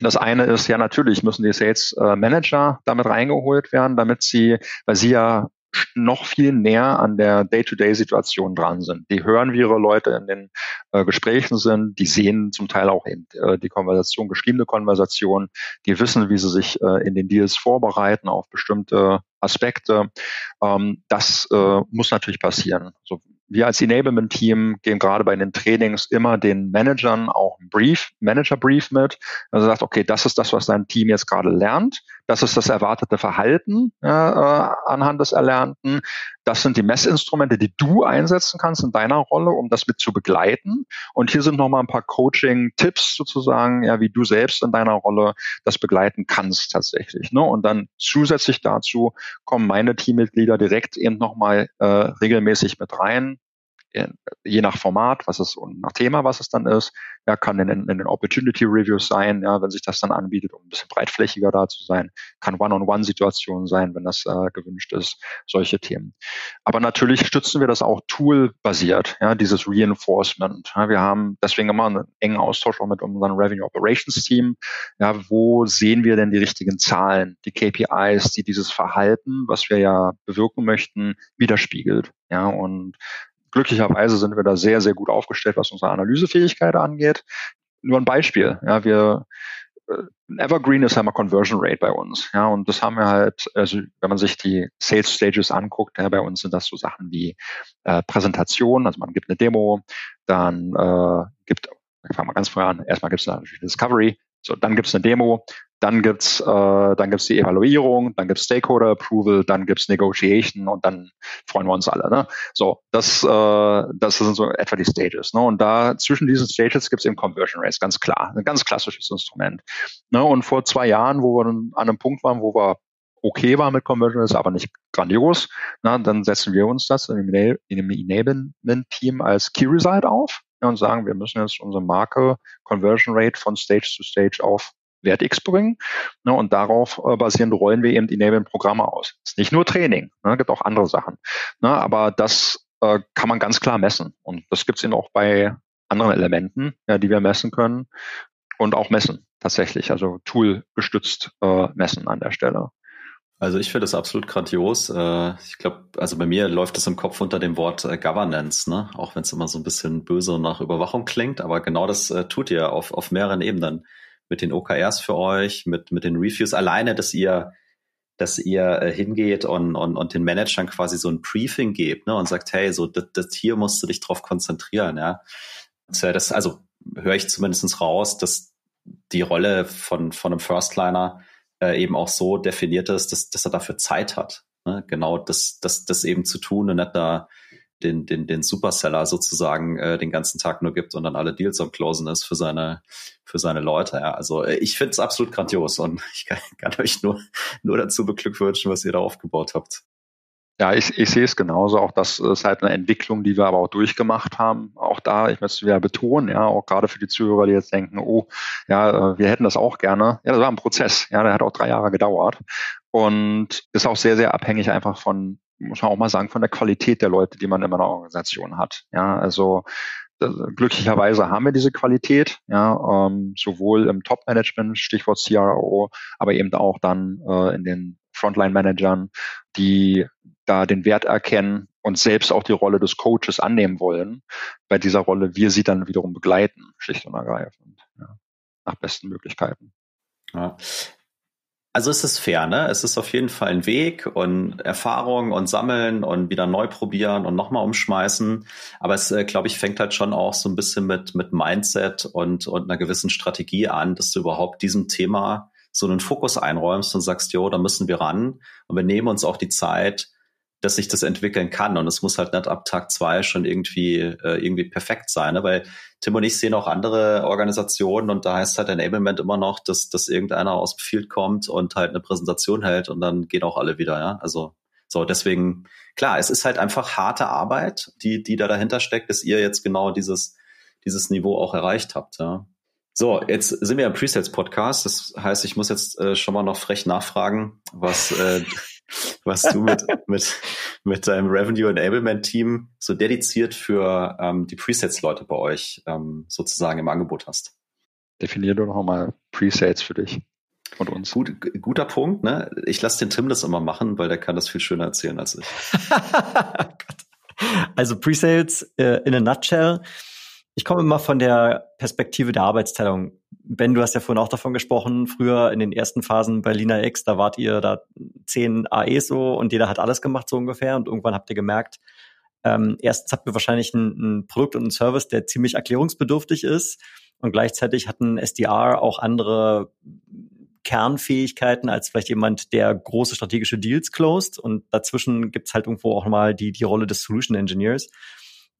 Das eine ist ja natürlich müssen die Sales äh, Manager damit reingeholt werden, damit sie, weil sie ja noch viel näher an der Day-to-Day-Situation dran sind. Die hören, wie ihre Leute in den äh, Gesprächen sind, die sehen zum Teil auch eben äh, die Konversation, geschriebene Konversation, die wissen, wie sie sich äh, in den Deals vorbereiten auf bestimmte Aspekte. Ähm, das äh, muss natürlich passieren. So, wir als Enablement-Team geben gerade bei den Trainings immer den Managern auch einen Brief, Manager-Brief mit. Also sagt, okay, das ist das, was dein Team jetzt gerade lernt. Das ist das erwartete Verhalten äh, anhand des Erlernten. Das sind die Messinstrumente, die du einsetzen kannst in deiner Rolle, um das mit zu begleiten. Und hier sind nochmal ein paar Coaching-Tipps sozusagen, ja, wie du selbst in deiner Rolle das begleiten kannst tatsächlich. Ne? Und dann zusätzlich dazu kommen meine Teammitglieder direkt eben nochmal äh, regelmäßig mit rein je nach Format, was es und nach Thema, was es dann ist. Ja, kann in, in den Opportunity Reviews sein, ja, wenn sich das dann anbietet, um ein bisschen breitflächiger da zu sein. Kann One-on-One-Situationen sein, wenn das äh, gewünscht ist, solche Themen. Aber natürlich stützen wir das auch tool-basiert, ja, dieses Reinforcement. Ja, wir haben deswegen immer einen engen Austausch auch mit unserem Revenue Operations Team. Ja, wo sehen wir denn die richtigen Zahlen, die KPIs, die dieses Verhalten, was wir ja bewirken möchten, widerspiegelt. Ja, und glücklicherweise sind wir da sehr, sehr gut aufgestellt, was unsere Analysefähigkeit angeht. Nur ein Beispiel. Ja, wir äh, Evergreen ist einmal Conversion Rate bei uns. Ja, und das haben wir halt, also wenn man sich die Sales Stages anguckt, ja, bei uns sind das so Sachen wie äh, Präsentation, also man gibt eine Demo, dann äh, gibt, ich fange ganz vorher an, erstmal gibt es natürlich Discovery, so, dann gibt es eine Demo, dann gibt's äh, die Evaluierung, dann gibt's Stakeholder Approval, dann gibt's Negotiation und dann freuen wir uns alle. Ne? So, das, äh, das sind so etwa die Stages. Ne? Und da zwischen diesen Stages gibt's eben Conversion Rates, ganz klar, ein ganz klassisches Instrument. Ne? Und vor zwei Jahren, wo wir an einem Punkt waren, wo wir okay waren mit Conversion Rates, aber nicht grandios, na, dann setzen wir uns das in dem Enablement-Team als Key Result auf und sagen, wir müssen jetzt unsere Marke Conversion Rate von Stage zu Stage auf Wert X bringen. Ne, und darauf äh, basierend rollen wir eben Enablement-Programme aus. Das ist nicht nur Training, ne, gibt auch andere Sachen. Ne, aber das äh, kann man ganz klar messen. Und das gibt es eben auch bei anderen Elementen, ja, die wir messen können und auch messen tatsächlich, also tool-gestützt äh, messen an der Stelle. Also ich finde das absolut grandios. Äh, ich glaube, also bei mir läuft es im Kopf unter dem Wort äh, Governance, ne? Auch wenn es immer so ein bisschen böse nach Überwachung klingt, aber genau das äh, tut ihr auf, auf mehreren Ebenen. Mit den OKRs für euch, mit, mit den Reviews alleine, dass ihr, dass ihr hingeht und, und, und den Managern quasi so ein Briefing gebt, ne? Und sagt, hey, so das, das hier musst du dich drauf konzentrieren, ja. Das, also höre ich zumindestens raus, dass die Rolle von, von einem Firstliner äh, eben auch so definiert ist, dass, dass er dafür Zeit hat. Ne? Genau das, das, das eben zu tun und nicht da den, den, den Superseller sozusagen äh, den ganzen Tag nur gibt und dann alle Deals am Closen ist für seine, für seine Leute. Ja. Also äh, ich finde es absolut grandios und ich kann, kann euch nur, nur dazu beglückwünschen, was ihr da aufgebaut habt. Ja, ich, ich sehe es genauso. Auch das ist halt eine Entwicklung, die wir aber auch durchgemacht haben. Auch da, ich möchte es wieder betonen, ja, auch gerade für die Zuhörer, die jetzt denken, oh, ja, äh, wir hätten das auch gerne. Ja, das war ein Prozess. Ja, der hat auch drei Jahre gedauert und ist auch sehr, sehr abhängig einfach von, muss man auch mal sagen, von der Qualität der Leute, die man in einer Organisation hat. Ja, also glücklicherweise haben wir diese Qualität, ja, ähm, sowohl im Top-Management, Stichwort CRO, aber eben auch dann äh, in den Frontline-Managern, die da den Wert erkennen und selbst auch die Rolle des Coaches annehmen wollen. Bei dieser Rolle wir sie dann wiederum begleiten, schlicht und ergreifend, ja, nach besten Möglichkeiten. Ja. Also es ist fair, ne? Es ist auf jeden Fall ein Weg und Erfahrung und sammeln und wieder neu probieren und nochmal umschmeißen. Aber es, äh, glaube ich, fängt halt schon auch so ein bisschen mit, mit Mindset und, und einer gewissen Strategie an, dass du überhaupt diesem Thema so einen Fokus einräumst und sagst, jo, da müssen wir ran. Und wir nehmen uns auch die Zeit, dass sich das entwickeln kann. Und es muss halt nicht ab Tag zwei schon irgendwie, äh, irgendwie perfekt sein. Ne? Weil Tim und ich sehen auch andere Organisationen und da heißt halt Enablement immer noch, dass, dass irgendeiner aus dem Field kommt und halt eine Präsentation hält und dann gehen auch alle wieder, ja. Also so, deswegen, klar, es ist halt einfach harte Arbeit, die, die da dahinter steckt, dass ihr jetzt genau dieses, dieses Niveau auch erreicht habt, ja. So, jetzt sind wir im Presets-Podcast. Das heißt, ich muss jetzt äh, schon mal noch frech nachfragen, was, äh, was du mit, mit, mit deinem Revenue Enablement Team so dediziert für ähm, die Presets-Leute bei euch ähm, sozusagen im Angebot hast. Definier doch noch mal Presets für dich. und uns. Gut, guter Punkt. Ne? Ich lasse den Tim das immer machen, weil der kann das viel schöner erzählen als ich. also Presales äh, in a nutshell. Ich komme immer von der Perspektive der Arbeitsteilung. Ben, du hast ja vorhin auch davon gesprochen, früher in den ersten Phasen bei Lina X, da wart ihr da zehn AEs so und jeder hat alles gemacht so ungefähr und irgendwann habt ihr gemerkt, ähm, erstens habt ihr wahrscheinlich ein, ein Produkt und einen Service, der ziemlich erklärungsbedürftig ist und gleichzeitig hat ein SDR auch andere Kernfähigkeiten als vielleicht jemand, der große strategische Deals closed. Und dazwischen gibt's halt irgendwo auch mal die, die Rolle des Solution Engineers,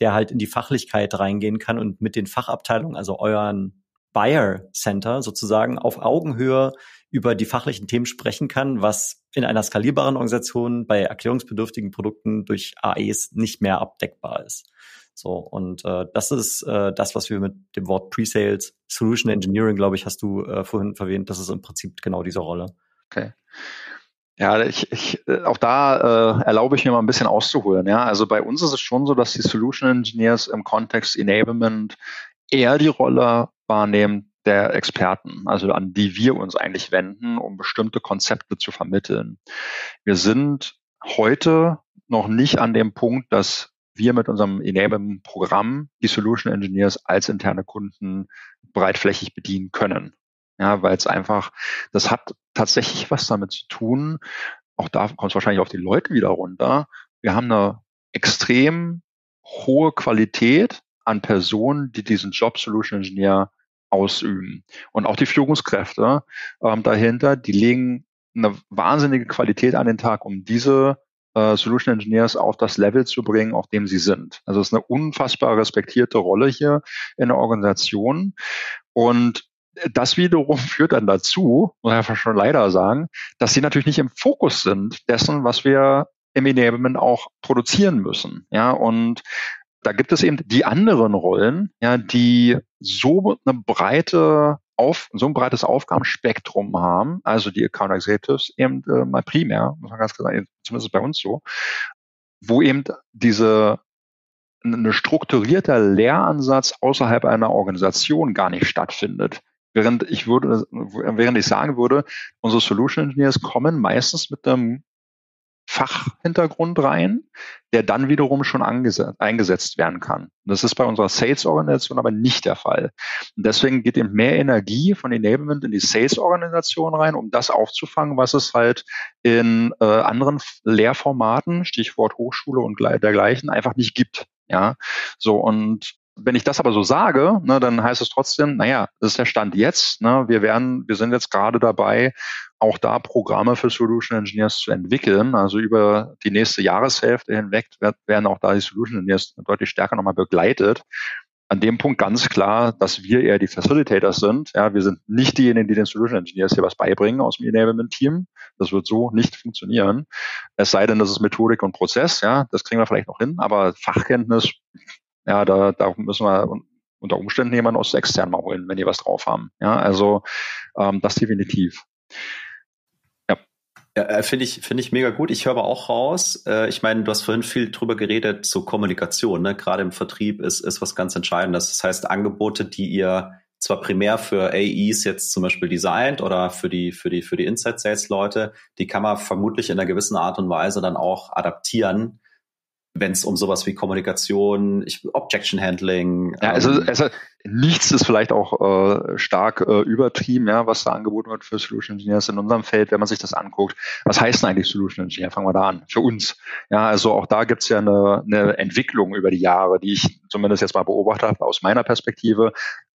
der halt in die Fachlichkeit reingehen kann und mit den Fachabteilungen, also euren Buyer Center sozusagen auf Augenhöhe über die fachlichen Themen sprechen kann, was in einer skalierbaren Organisation bei erklärungsbedürftigen Produkten durch AEs nicht mehr abdeckbar ist. So, und äh, das ist äh, das, was wir mit dem Wort Pre-Sales, Solution Engineering, glaube ich, hast du äh, vorhin erwähnt, das ist im Prinzip genau diese Rolle. Okay. Ja, ich, ich, äh, auch da äh, erlaube ich mir mal ein bisschen auszuholen. Ja, also bei uns ist es schon so, dass die Solution Engineers im Kontext Enablement eher die Rolle wahrnehmen der Experten, also an die wir uns eigentlich wenden, um bestimmte Konzepte zu vermitteln. Wir sind heute noch nicht an dem Punkt, dass wir mit unserem Enablement-Programm die Solution Engineers als interne Kunden breitflächig bedienen können. Ja, weil es einfach, das hat tatsächlich was damit zu tun. Auch da kommt es wahrscheinlich auf die Leute wieder runter. Wir haben eine extrem hohe Qualität an Personen, die diesen Job Solution Engineer ausüben. Und auch die Führungskräfte ähm, dahinter, die legen eine wahnsinnige Qualität an den Tag, um diese äh, Solution Engineers auf das Level zu bringen, auf dem sie sind. Also es ist eine unfassbar respektierte Rolle hier in der Organisation. Und das wiederum führt dann dazu, muss ich einfach schon leider sagen, dass sie natürlich nicht im Fokus sind dessen, was wir im Enablement auch produzieren müssen. Ja, und da gibt es eben die anderen Rollen, ja, die so eine breite auf, so ein breites Aufgabenspektrum haben, also die Account Executives eben äh, mal primär, muss man ganz klar sagen, zumindest bei uns so, wo eben diese eine strukturierter Lehransatz außerhalb einer Organisation gar nicht stattfindet. Während ich würde, während ich sagen würde, unsere Solution Engineers kommen meistens mit einem Fachhintergrund rein, der dann wiederum schon eingesetzt werden kann. Das ist bei unserer Sales-Organisation aber nicht der Fall. Und deswegen geht eben mehr Energie von Enablement in die Sales-Organisation rein, um das aufzufangen, was es halt in äh, anderen Lehrformaten, Stichwort Hochschule und dergleichen, einfach nicht gibt. Ja, so und wenn ich das aber so sage, ne, dann heißt es trotzdem, naja, das ist der Stand jetzt. Ne, wir werden, wir sind jetzt gerade dabei, auch da Programme für Solution Engineers zu entwickeln. Also über die nächste Jahreshälfte hinweg werden auch da die Solution Engineers deutlich stärker nochmal begleitet. An dem Punkt ganz klar, dass wir eher die Facilitators sind. Ja, wir sind nicht diejenigen, die den Solution Engineers hier was beibringen aus dem Enablement-Team. Das wird so nicht funktionieren. Es sei denn, das ist Methodik und Prozess. Ja, das kriegen wir vielleicht noch hin. Aber Fachkenntnis ja, da, da müssen wir unter Umständen jemanden aus extern mal holen, wenn die was drauf haben. Ja, also ähm, das definitiv. Ja, ja äh, finde ich, finde ich mega gut. Ich höre aber auch raus. Äh, ich meine, du hast vorhin viel drüber geredet zur Kommunikation. Ne? Gerade im Vertrieb ist, ist was ganz Entscheidendes. Das heißt, Angebote, die ihr zwar primär für AEs jetzt zum Beispiel designt oder für die, für die, für die Inside Sales Leute, die kann man vermutlich in einer gewissen Art und Weise dann auch adaptieren wenn es um sowas wie Kommunikation, ich, Objection Handling. Ja, also, ähm, also nichts ist vielleicht auch äh, stark äh, übertrieben, ja, was da angeboten wird für Solution Engineers in unserem Feld, wenn man sich das anguckt. Was heißt denn eigentlich Solution Engineer? Fangen wir da an. Für uns. Ja, also auch da gibt's ja eine, eine Entwicklung über die Jahre, die ich zumindest jetzt mal beobachtet habe aus meiner Perspektive.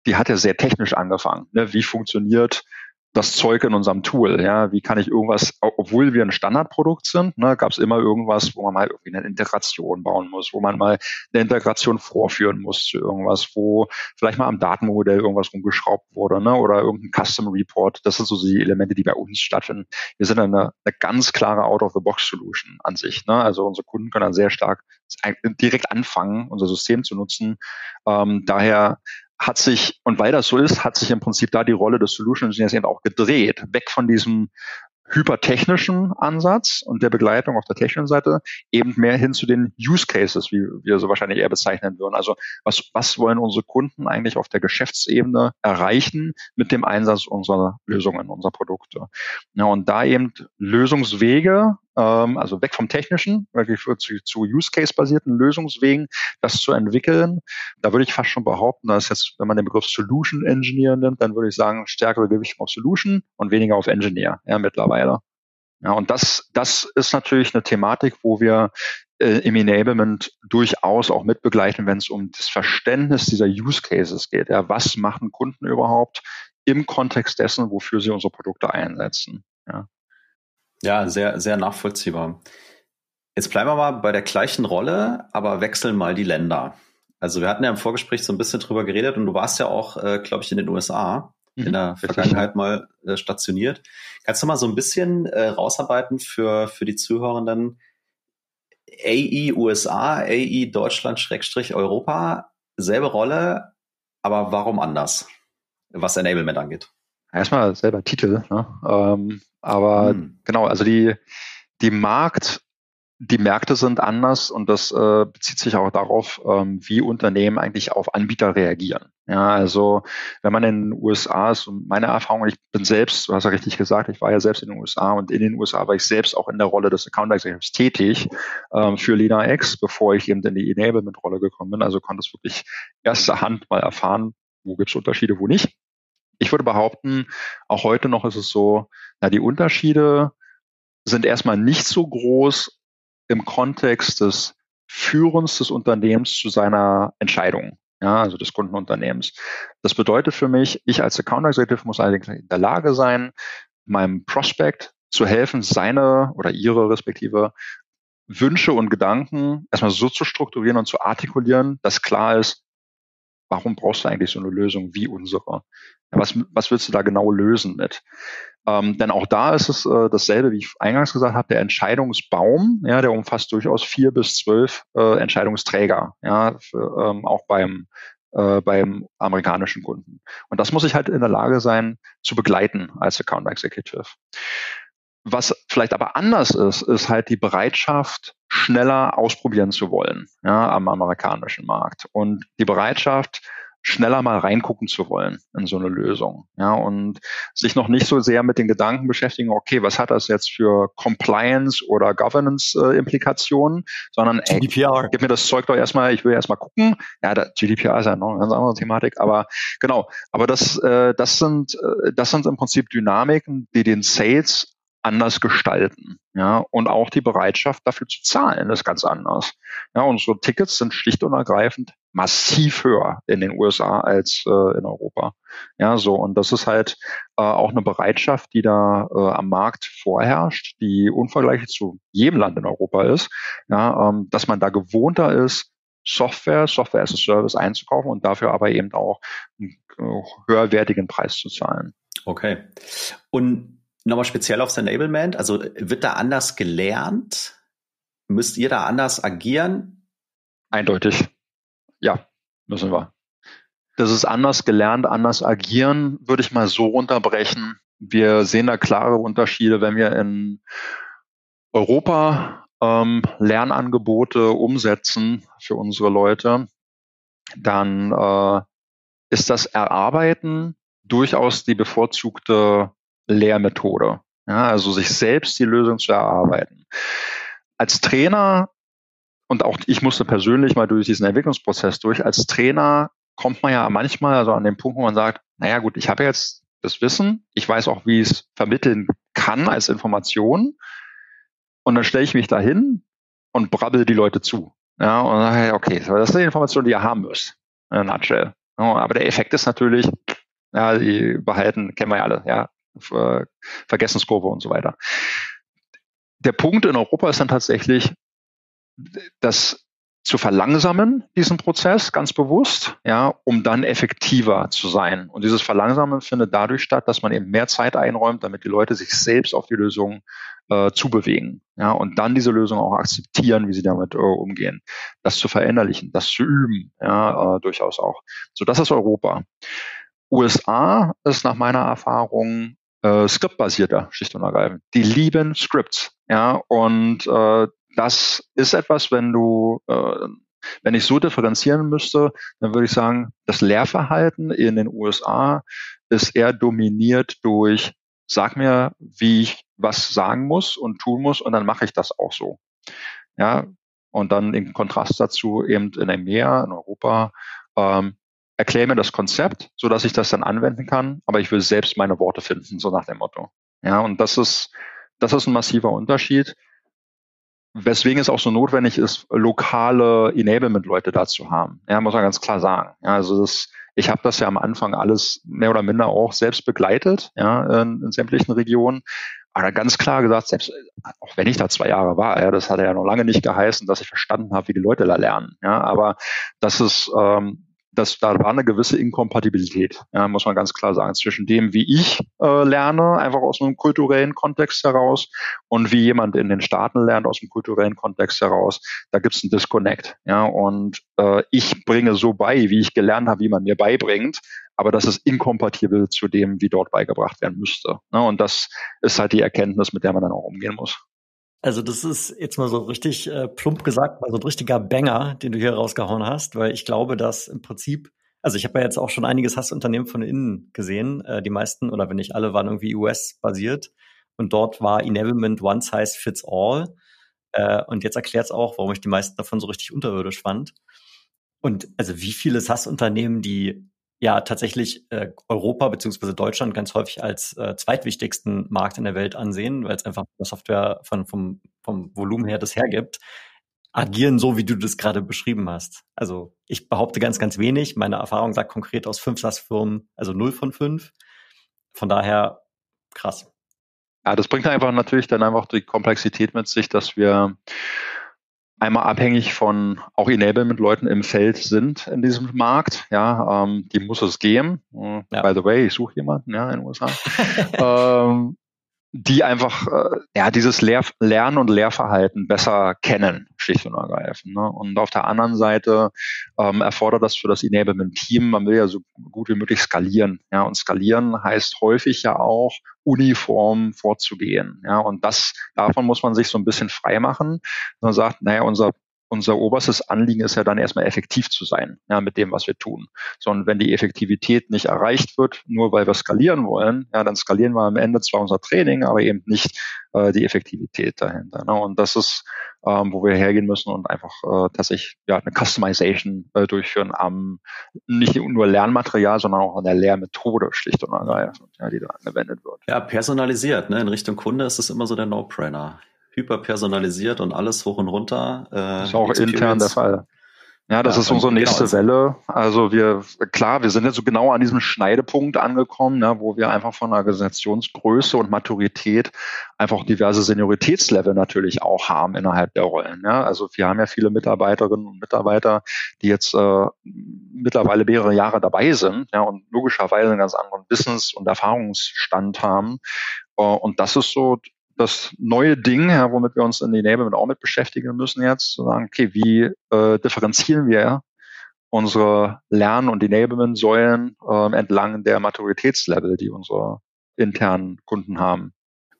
Die hat ja sehr technisch angefangen. Ne? Wie funktioniert das Zeug in unserem Tool. Ja, wie kann ich irgendwas, obwohl wir ein Standardprodukt sind, ne, gab es immer irgendwas, wo man mal irgendwie eine Integration bauen muss, wo man mal eine Integration vorführen muss zu irgendwas, wo vielleicht mal am Datenmodell irgendwas rumgeschraubt wurde, ne, oder irgendein Custom Report. Das sind so die Elemente, die bei uns stattfinden. Wir sind eine, eine ganz klare Out-of-the-Box-Solution an sich. Ne? Also unsere Kunden können dann sehr stark direkt anfangen, unser System zu nutzen. Ähm, daher hat sich, und weil das so ist, hat sich im Prinzip da die Rolle des Solution Engineers eben auch gedreht, weg von diesem hypertechnischen Ansatz und der Begleitung auf der technischen Seite eben mehr hin zu den Use Cases, wie wir so wahrscheinlich eher bezeichnen würden. Also was, was wollen unsere Kunden eigentlich auf der Geschäftsebene erreichen mit dem Einsatz unserer Lösungen, unserer Produkte? Ja, und da eben Lösungswege ähm, also weg vom Technischen, wirklich zu, zu Use-Case-basierten Lösungswegen, das zu entwickeln. Da würde ich fast schon behaupten, dass jetzt, wenn man den Begriff Solution Engineer nimmt, dann würde ich sagen, stärkere Gewichtung auf Solution und weniger auf Engineer, ja, mittlerweile. Ja, und das, das ist natürlich eine Thematik, wo wir äh, im Enablement durchaus auch mitbegleiten, wenn es um das Verständnis dieser Use Cases geht. Ja, was machen Kunden überhaupt im Kontext dessen, wofür sie unsere Produkte einsetzen? Ja. Ja, sehr, sehr nachvollziehbar. Jetzt bleiben wir mal bei der gleichen Rolle, aber wechseln mal die Länder. Also wir hatten ja im Vorgespräch so ein bisschen drüber geredet und du warst ja auch, äh, glaube ich, in den USA mhm, in der Vergangenheit mal äh, stationiert. Kannst du mal so ein bisschen äh, rausarbeiten für, für die Zuhörenden? AE USA, AE Deutschland, Schrägstrich Europa, selbe Rolle, aber warum anders, was Enablement angeht? Erstmal selber Titel, ne? ähm, aber hm. genau, also die, die Markt, die Märkte sind anders und das äh, bezieht sich auch darauf, ähm, wie Unternehmen eigentlich auf Anbieter reagieren. Ja, also wenn man in den USA ist, und meine Erfahrung, ich bin selbst, du hast ja richtig gesagt, ich war ja selbst in den USA und in den USA war ich selbst auch in der Rolle des Account Executives tätig ähm, für Lina X, bevor ich eben in die Enablement-Rolle gekommen bin. Also konnte es wirklich erster Hand mal erfahren, wo gibt es Unterschiede, wo nicht. Ich würde behaupten, auch heute noch ist es so, na, die Unterschiede sind erstmal nicht so groß im Kontext des Führens des Unternehmens zu seiner Entscheidung, ja, also des Kundenunternehmens. Das bedeutet für mich, ich als Account Executive muss allerdings in der Lage sein, meinem Prospect zu helfen, seine oder ihre respektive Wünsche und Gedanken erstmal so zu strukturieren und zu artikulieren, dass klar ist, warum brauchst du eigentlich so eine Lösung wie unsere? Was, was willst du da genau lösen mit? Ähm, denn auch da ist es äh, dasselbe, wie ich eingangs gesagt habe, der Entscheidungsbaum, ja, der umfasst durchaus vier bis zwölf äh, Entscheidungsträger, ja, für, ähm, auch beim äh, beim amerikanischen Kunden. Und das muss ich halt in der Lage sein zu begleiten als Account Executive. Was vielleicht aber anders ist, ist halt die Bereitschaft, schneller ausprobieren zu wollen, ja, am amerikanischen Markt. Und die Bereitschaft, schneller mal reingucken zu wollen in so eine Lösung. Ja, und sich noch nicht so sehr mit den Gedanken beschäftigen, okay, was hat das jetzt für Compliance oder Governance-Implikationen, äh, sondern ey, GDPR. gib mir das Zeug doch erstmal, ich will erstmal gucken. Ja, da, GDPR ist ja noch eine ganz andere Thematik, aber genau, aber das, äh, das sind, äh, das sind im Prinzip Dynamiken, die den Sales anders gestalten. Ja, und auch die Bereitschaft dafür zu zahlen ist ganz anders. Ja, und so Tickets sind schlicht und ergreifend massiv höher in den USA als äh, in Europa. Ja, so und das ist halt äh, auch eine Bereitschaft, die da äh, am Markt vorherrscht, die unvergleichlich zu jedem Land in Europa ist. Ja, ähm, dass man da gewohnter ist, Software, Software as a Service einzukaufen und dafür aber eben auch einen äh, höherwertigen Preis zu zahlen. Okay. Und Nochmal speziell aufs Enablement, also wird da anders gelernt? Müsst ihr da anders agieren? Eindeutig. Ja, müssen wir. Das ist anders gelernt, anders agieren, würde ich mal so runterbrechen. Wir sehen da klare Unterschiede, wenn wir in Europa ähm, Lernangebote umsetzen für unsere Leute, dann äh, ist das Erarbeiten durchaus die bevorzugte Lehrmethode. Ja, also sich selbst die Lösung zu erarbeiten. Als Trainer, und auch ich musste persönlich mal durch diesen Entwicklungsprozess durch, als Trainer kommt man ja manchmal also an den Punkt, wo man sagt, naja gut, ich habe jetzt das Wissen, ich weiß auch, wie ich es vermitteln kann als Information. Und dann stelle ich mich dahin und brabbel die Leute zu. Ja, und sage, okay, das ist die Information, die ihr haben müsst. In a nutshell. aber der Effekt ist natürlich, ja, die behalten, kennen wir ja alle, ja, äh, Vergessenskurve und so weiter. Der Punkt in Europa ist dann tatsächlich, das zu verlangsamen, diesen Prozess ganz bewusst, ja, um dann effektiver zu sein. Und dieses Verlangsamen findet dadurch statt, dass man eben mehr Zeit einräumt, damit die Leute sich selbst auf die Lösung äh, zubewegen, ja, und dann diese Lösung auch akzeptieren, wie sie damit äh, umgehen. Das zu verinnerlichen, das zu üben, ja, äh, durchaus auch. So, das ist Europa. USA ist nach meiner Erfahrung äh, Script-basierter, schlicht und ergreifend. Die lieben Scripts. Ja, und äh, das ist etwas, wenn du äh, wenn ich so differenzieren müsste, dann würde ich sagen, das Lehrverhalten in den USA ist eher dominiert durch, sag mir, wie ich was sagen muss und tun muss und dann mache ich das auch so. Ja, und dann im Kontrast dazu eben in EMEA, in Europa, ähm, erkläre mir das Konzept, so dass ich das dann anwenden kann, aber ich will selbst meine Worte finden, so nach dem Motto. Ja, und das ist, das ist ein massiver Unterschied weswegen es auch so notwendig ist, lokale Enablement-Leute da zu haben. Ja, muss man ganz klar sagen. Ja, also das, ich habe das ja am Anfang alles mehr oder minder auch selbst begleitet, ja, in, in sämtlichen Regionen. Aber ganz klar gesagt, selbst auch wenn ich da zwei Jahre war, ja, das hat ja noch lange nicht geheißen, dass ich verstanden habe, wie die Leute da lernen. Ja, aber das ist ähm, das, da war eine gewisse Inkompatibilität, ja, muss man ganz klar sagen, zwischen dem, wie ich äh, lerne, einfach aus einem kulturellen Kontext heraus, und wie jemand in den Staaten lernt aus dem kulturellen Kontext heraus. Da gibt es einen Disconnect. Ja, und äh, ich bringe so bei, wie ich gelernt habe, wie man mir beibringt, aber das ist inkompatibel zu dem, wie dort beigebracht werden müsste. Ne? Und das ist halt die Erkenntnis, mit der man dann auch umgehen muss. Also das ist jetzt mal so richtig äh, plump gesagt, mal so ein richtiger Banger, den du hier rausgehauen hast, weil ich glaube, dass im Prinzip, also ich habe ja jetzt auch schon einiges Hassunternehmen von innen gesehen. Äh, die meisten oder wenn nicht alle waren irgendwie US-basiert und dort war Enablement One Size Fits All. Äh, und jetzt erklärt es auch, warum ich die meisten davon so richtig unterirdisch fand. Und also wie viele SaaS-Unternehmen, die ja tatsächlich äh, Europa beziehungsweise Deutschland ganz häufig als äh, zweitwichtigsten Markt in der Welt ansehen, weil es einfach Software von, vom, vom Volumen her das hergibt, agieren so, wie du das gerade beschrieben hast. Also ich behaupte ganz, ganz wenig. Meine Erfahrung sagt konkret aus fünf SaaS-Firmen, also null von fünf. Von daher krass. Ja, das bringt einfach natürlich dann einfach die Komplexität mit sich, dass wir einmal abhängig von auch Enablement-Leuten im Feld sind in diesem Markt. Ja, ähm, die muss es geben. Ja. By the way, ich suche jemanden, ja, in den USA. ähm, die einfach äh, ja dieses Lehr Lern- und Lehrverhalten besser kennen, schlicht und ergreifend. Ne? Und auf der anderen Seite ähm, erfordert das für das Enablement-Team, man will ja so gut wie möglich skalieren. Ja, und skalieren heißt häufig ja auch uniform vorzugehen. Ja, und das davon muss man sich so ein bisschen frei machen. Man sagt, naja, unser unser oberstes Anliegen ist ja dann erstmal effektiv zu sein, ja, mit dem, was wir tun. Sondern wenn die Effektivität nicht erreicht wird, nur weil wir skalieren wollen, ja, dann skalieren wir am Ende zwar unser Training, aber eben nicht äh, die Effektivität dahinter. Ne? Und das ist, ähm, wo wir hergehen müssen und einfach äh, tatsächlich ja, eine Customization äh, durchführen am nicht nur Lernmaterial, sondern auch an der Lehrmethode schlicht und ergreifend, ja, die da angewendet wird. Ja, personalisiert, ne? In Richtung Kunde ist es immer so der No-Brainer hyperpersonalisiert und alles hoch und runter. Äh, das ist auch intern der Fall. Ja, das ja, ist unsere genau, nächste genau. Welle. Also wir, klar, wir sind jetzt so genau an diesem Schneidepunkt angekommen, ne, wo wir einfach von Organisationsgröße und Maturität einfach diverse Senioritätslevel natürlich auch haben innerhalb der Rollen. Ja. Also wir haben ja viele Mitarbeiterinnen und Mitarbeiter, die jetzt äh, mittlerweile mehrere Jahre dabei sind ja, und logischerweise einen ganz anderen Wissens- und Erfahrungsstand haben. Äh, und das ist so das neue Ding, ja, womit wir uns in Enablement auch mit beschäftigen müssen jetzt, zu sagen, okay, wie äh, differenzieren wir unsere Lern- und Enablement-Säulen äh, entlang der Maturitätslevel, die unsere internen Kunden haben.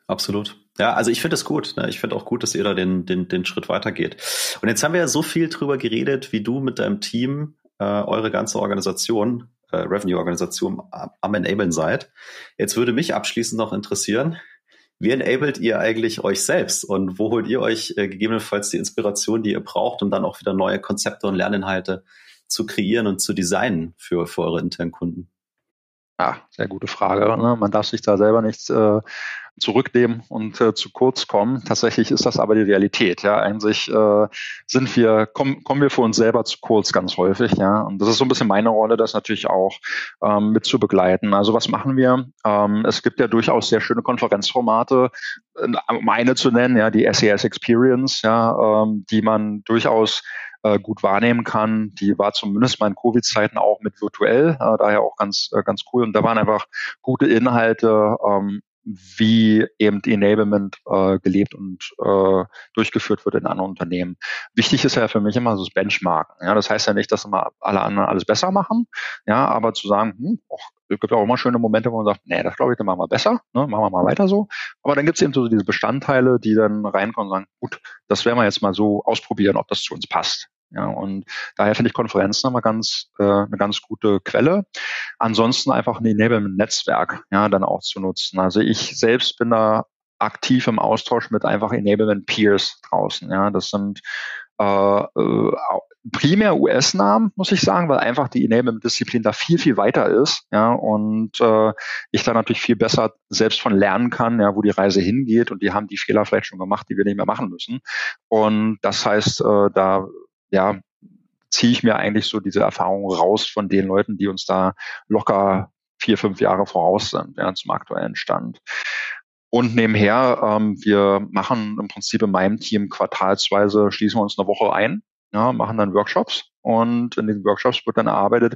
Absolut. Ja, also ich finde es gut. Ne? Ich finde auch gut, dass ihr da den, den, den Schritt weitergeht. Und jetzt haben wir ja so viel drüber geredet, wie du mit deinem Team äh, eure ganze Organisation, äh, Revenue-Organisation am Enablen seid. Jetzt würde mich abschließend noch interessieren, wie enabled ihr eigentlich euch selbst und wo holt ihr euch äh, gegebenenfalls die Inspiration, die ihr braucht, um dann auch wieder neue Konzepte und Lerninhalte zu kreieren und zu designen für, für eure internen Kunden? Ja, sehr gute Frage. Ne? Man darf sich da selber nichts äh, zurücknehmen und äh, zu kurz kommen. Tatsächlich ist das aber die Realität. Ja, eigentlich äh, sind wir kommen, kommen wir für uns selber zu kurz ganz häufig. Ja, und das ist so ein bisschen meine Rolle, das natürlich auch ähm, mit zu begleiten. Also was machen wir? Ähm, es gibt ja durchaus sehr schöne Konferenzformate, äh, um eine zu nennen, ja, die SES Experience, ja, ähm, die man durchaus äh, gut wahrnehmen kann. Die war zumindest mal in Covid-Zeiten auch mit virtuell, äh, daher auch ganz, äh, ganz cool. Und da waren einfach gute Inhalte, ähm, wie eben Enablement äh, gelebt und äh, durchgeführt wird in anderen Unternehmen. Wichtig ist ja für mich immer so das Benchmarken. Ja, das heißt ja nicht, dass immer alle anderen alles besser machen, ja, aber zu sagen, hm, och, es gibt auch immer schöne Momente, wo man sagt, nee, das glaube ich, dann machen wir besser, ne? machen wir mal weiter so. Aber dann gibt es eben so diese Bestandteile, die dann reinkommen und sagen, gut, das werden wir jetzt mal so ausprobieren, ob das zu uns passt. Ja, und daher finde ich Konferenzen immer ganz, äh, eine ganz gute Quelle. Ansonsten einfach ein Enablement-Netzwerk, ja, dann auch zu nutzen. Also ich selbst bin da aktiv im Austausch mit einfach Enablement Peers draußen. Ja, das sind äh, äh, primär US-Namen, muss ich sagen, weil einfach die Enablement-Disziplin da viel, viel weiter ist, ja, und äh, ich da natürlich viel besser selbst von lernen kann, ja, wo die Reise hingeht und die haben die Fehler vielleicht schon gemacht, die wir nicht mehr machen müssen. Und das heißt, äh, da ja, ziehe ich mir eigentlich so diese Erfahrung raus von den Leuten, die uns da locker vier, fünf Jahre voraus sind, ja, zum aktuellen Stand. Und nebenher, ähm, wir machen im Prinzip in meinem Team quartalsweise, schließen wir uns eine Woche ein, ja, machen dann Workshops und in diesen Workshops wird dann erarbeitet,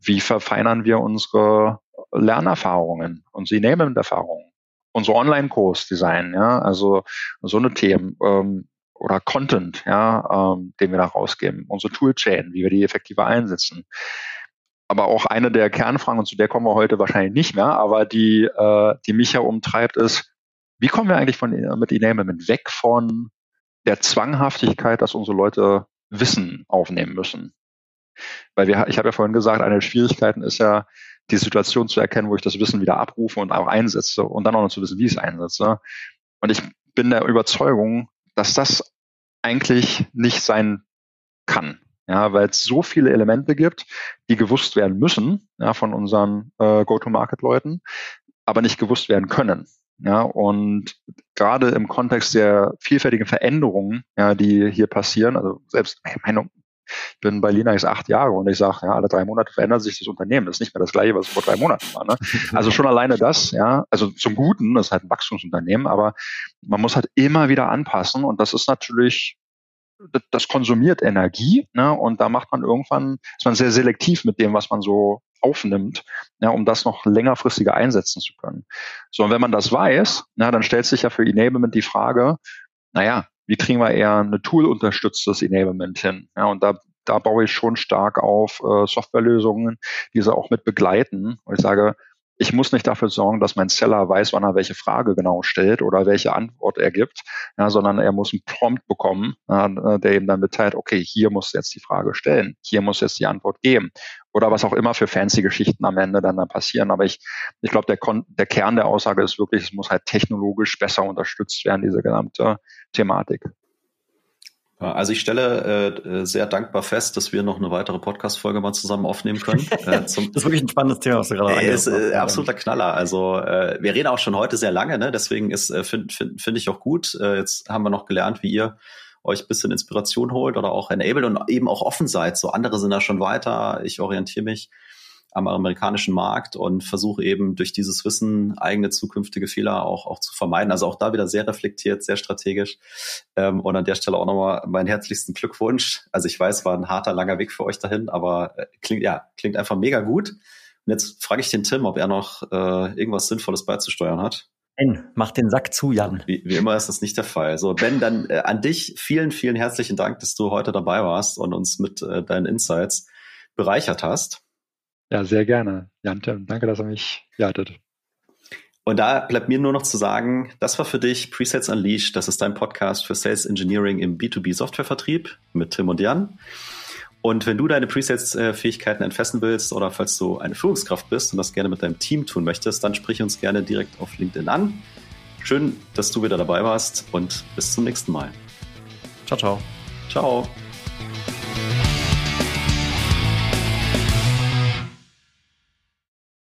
wie verfeinern wir unsere Lernerfahrungen, unsere Enablement-Erfahrungen, unser Online-Kurs-Design, ja, also so eine Themen. Ähm, oder Content, ja, ähm, den wir da rausgeben, unsere Toolchain, wie wir die effektiver einsetzen. Aber auch eine der Kernfragen, und zu der kommen wir heute wahrscheinlich nicht mehr, aber die, äh, die mich ja umtreibt, ist, wie kommen wir eigentlich von, mit Enablement weg von der Zwanghaftigkeit, dass unsere Leute Wissen aufnehmen müssen? Weil wir, ich habe ja vorhin gesagt, eine der Schwierigkeiten ist ja, die Situation zu erkennen, wo ich das Wissen wieder abrufe und auch einsetze und dann auch noch zu wissen, wie ich es einsetze. Und ich bin der Überzeugung, dass das eigentlich nicht sein kann. Ja, weil es so viele Elemente gibt, die gewusst werden müssen, ja, von unseren äh, Go-to-Market-Leuten, aber nicht gewusst werden können. Ja, und gerade im Kontext der vielfältigen Veränderungen, ja, die hier passieren, also selbst meine ich bin bei Linux acht Jahre und ich sage, ja, alle drei Monate verändert sich das Unternehmen. Das ist nicht mehr das gleiche, was es vor drei Monaten war. Ne? Also schon alleine das, ja, also zum Guten, das ist halt ein Wachstumsunternehmen, aber man muss halt immer wieder anpassen und das ist natürlich das konsumiert Energie ne? und da macht man irgendwann, ist man sehr selektiv mit dem, was man so aufnimmt, ja, um das noch längerfristiger einsetzen zu können. So, und wenn man das weiß, na, dann stellt sich ja für Enablement die Frage, naja, wie kriegen wir eher eine Tool-unterstütztes Enablement hin? Ja, und da, da baue ich schon stark auf äh, Softwarelösungen, die sie auch mit begleiten. Und ich sage, ich muss nicht dafür sorgen, dass mein Seller weiß, wann er welche Frage genau stellt oder welche Antwort er gibt, ja, sondern er muss einen Prompt bekommen, äh, der ihm dann mitteilt, okay, hier muss jetzt die Frage stellen, hier muss jetzt die Antwort geben oder was auch immer für fancy Geschichten am Ende dann da passieren. Aber ich, ich glaube, der, der Kern der Aussage ist wirklich, es muss halt technologisch besser unterstützt werden, diese gesamte Thematik. Also ich stelle äh, sehr dankbar fest, dass wir noch eine weitere Podcast-Folge mal zusammen aufnehmen können. Äh, das ist wirklich ein spannendes Thema, was du gerade äh, ist äh, absoluter Knaller. Also äh, wir reden auch schon heute sehr lange, ne? deswegen ist äh, finde find, find ich auch gut. Äh, jetzt haben wir noch gelernt, wie ihr euch ein bisschen Inspiration holt oder auch enabled und eben auch offen seid. So andere sind da schon weiter. Ich orientiere mich am amerikanischen Markt und versuche eben durch dieses Wissen eigene zukünftige Fehler auch, auch zu vermeiden. Also auch da wieder sehr reflektiert, sehr strategisch. Ähm, und an der Stelle auch nochmal meinen herzlichsten Glückwunsch. Also ich weiß, war ein harter, langer Weg für euch dahin, aber äh, klingt, ja, klingt einfach mega gut. Und jetzt frage ich den Tim, ob er noch äh, irgendwas Sinnvolles beizusteuern hat. Ben, mach den Sack zu, Jan. Wie, wie immer ist das nicht der Fall. So, Ben, dann äh, an dich vielen, vielen herzlichen Dank, dass du heute dabei warst und uns mit äh, deinen Insights bereichert hast. Ja, sehr gerne. Jan Tim, danke, dass ihr mich behaltet. Und da bleibt mir nur noch zu sagen, das war für dich Presets Unleashed. Das ist dein Podcast für Sales Engineering im B2B Softwarevertrieb mit Tim und Jan. Und wenn du deine Presets-Fähigkeiten entfesseln willst oder falls du eine Führungskraft bist und das gerne mit deinem Team tun möchtest, dann sprich uns gerne direkt auf LinkedIn an. Schön, dass du wieder dabei warst und bis zum nächsten Mal. Ciao, ciao. Ciao.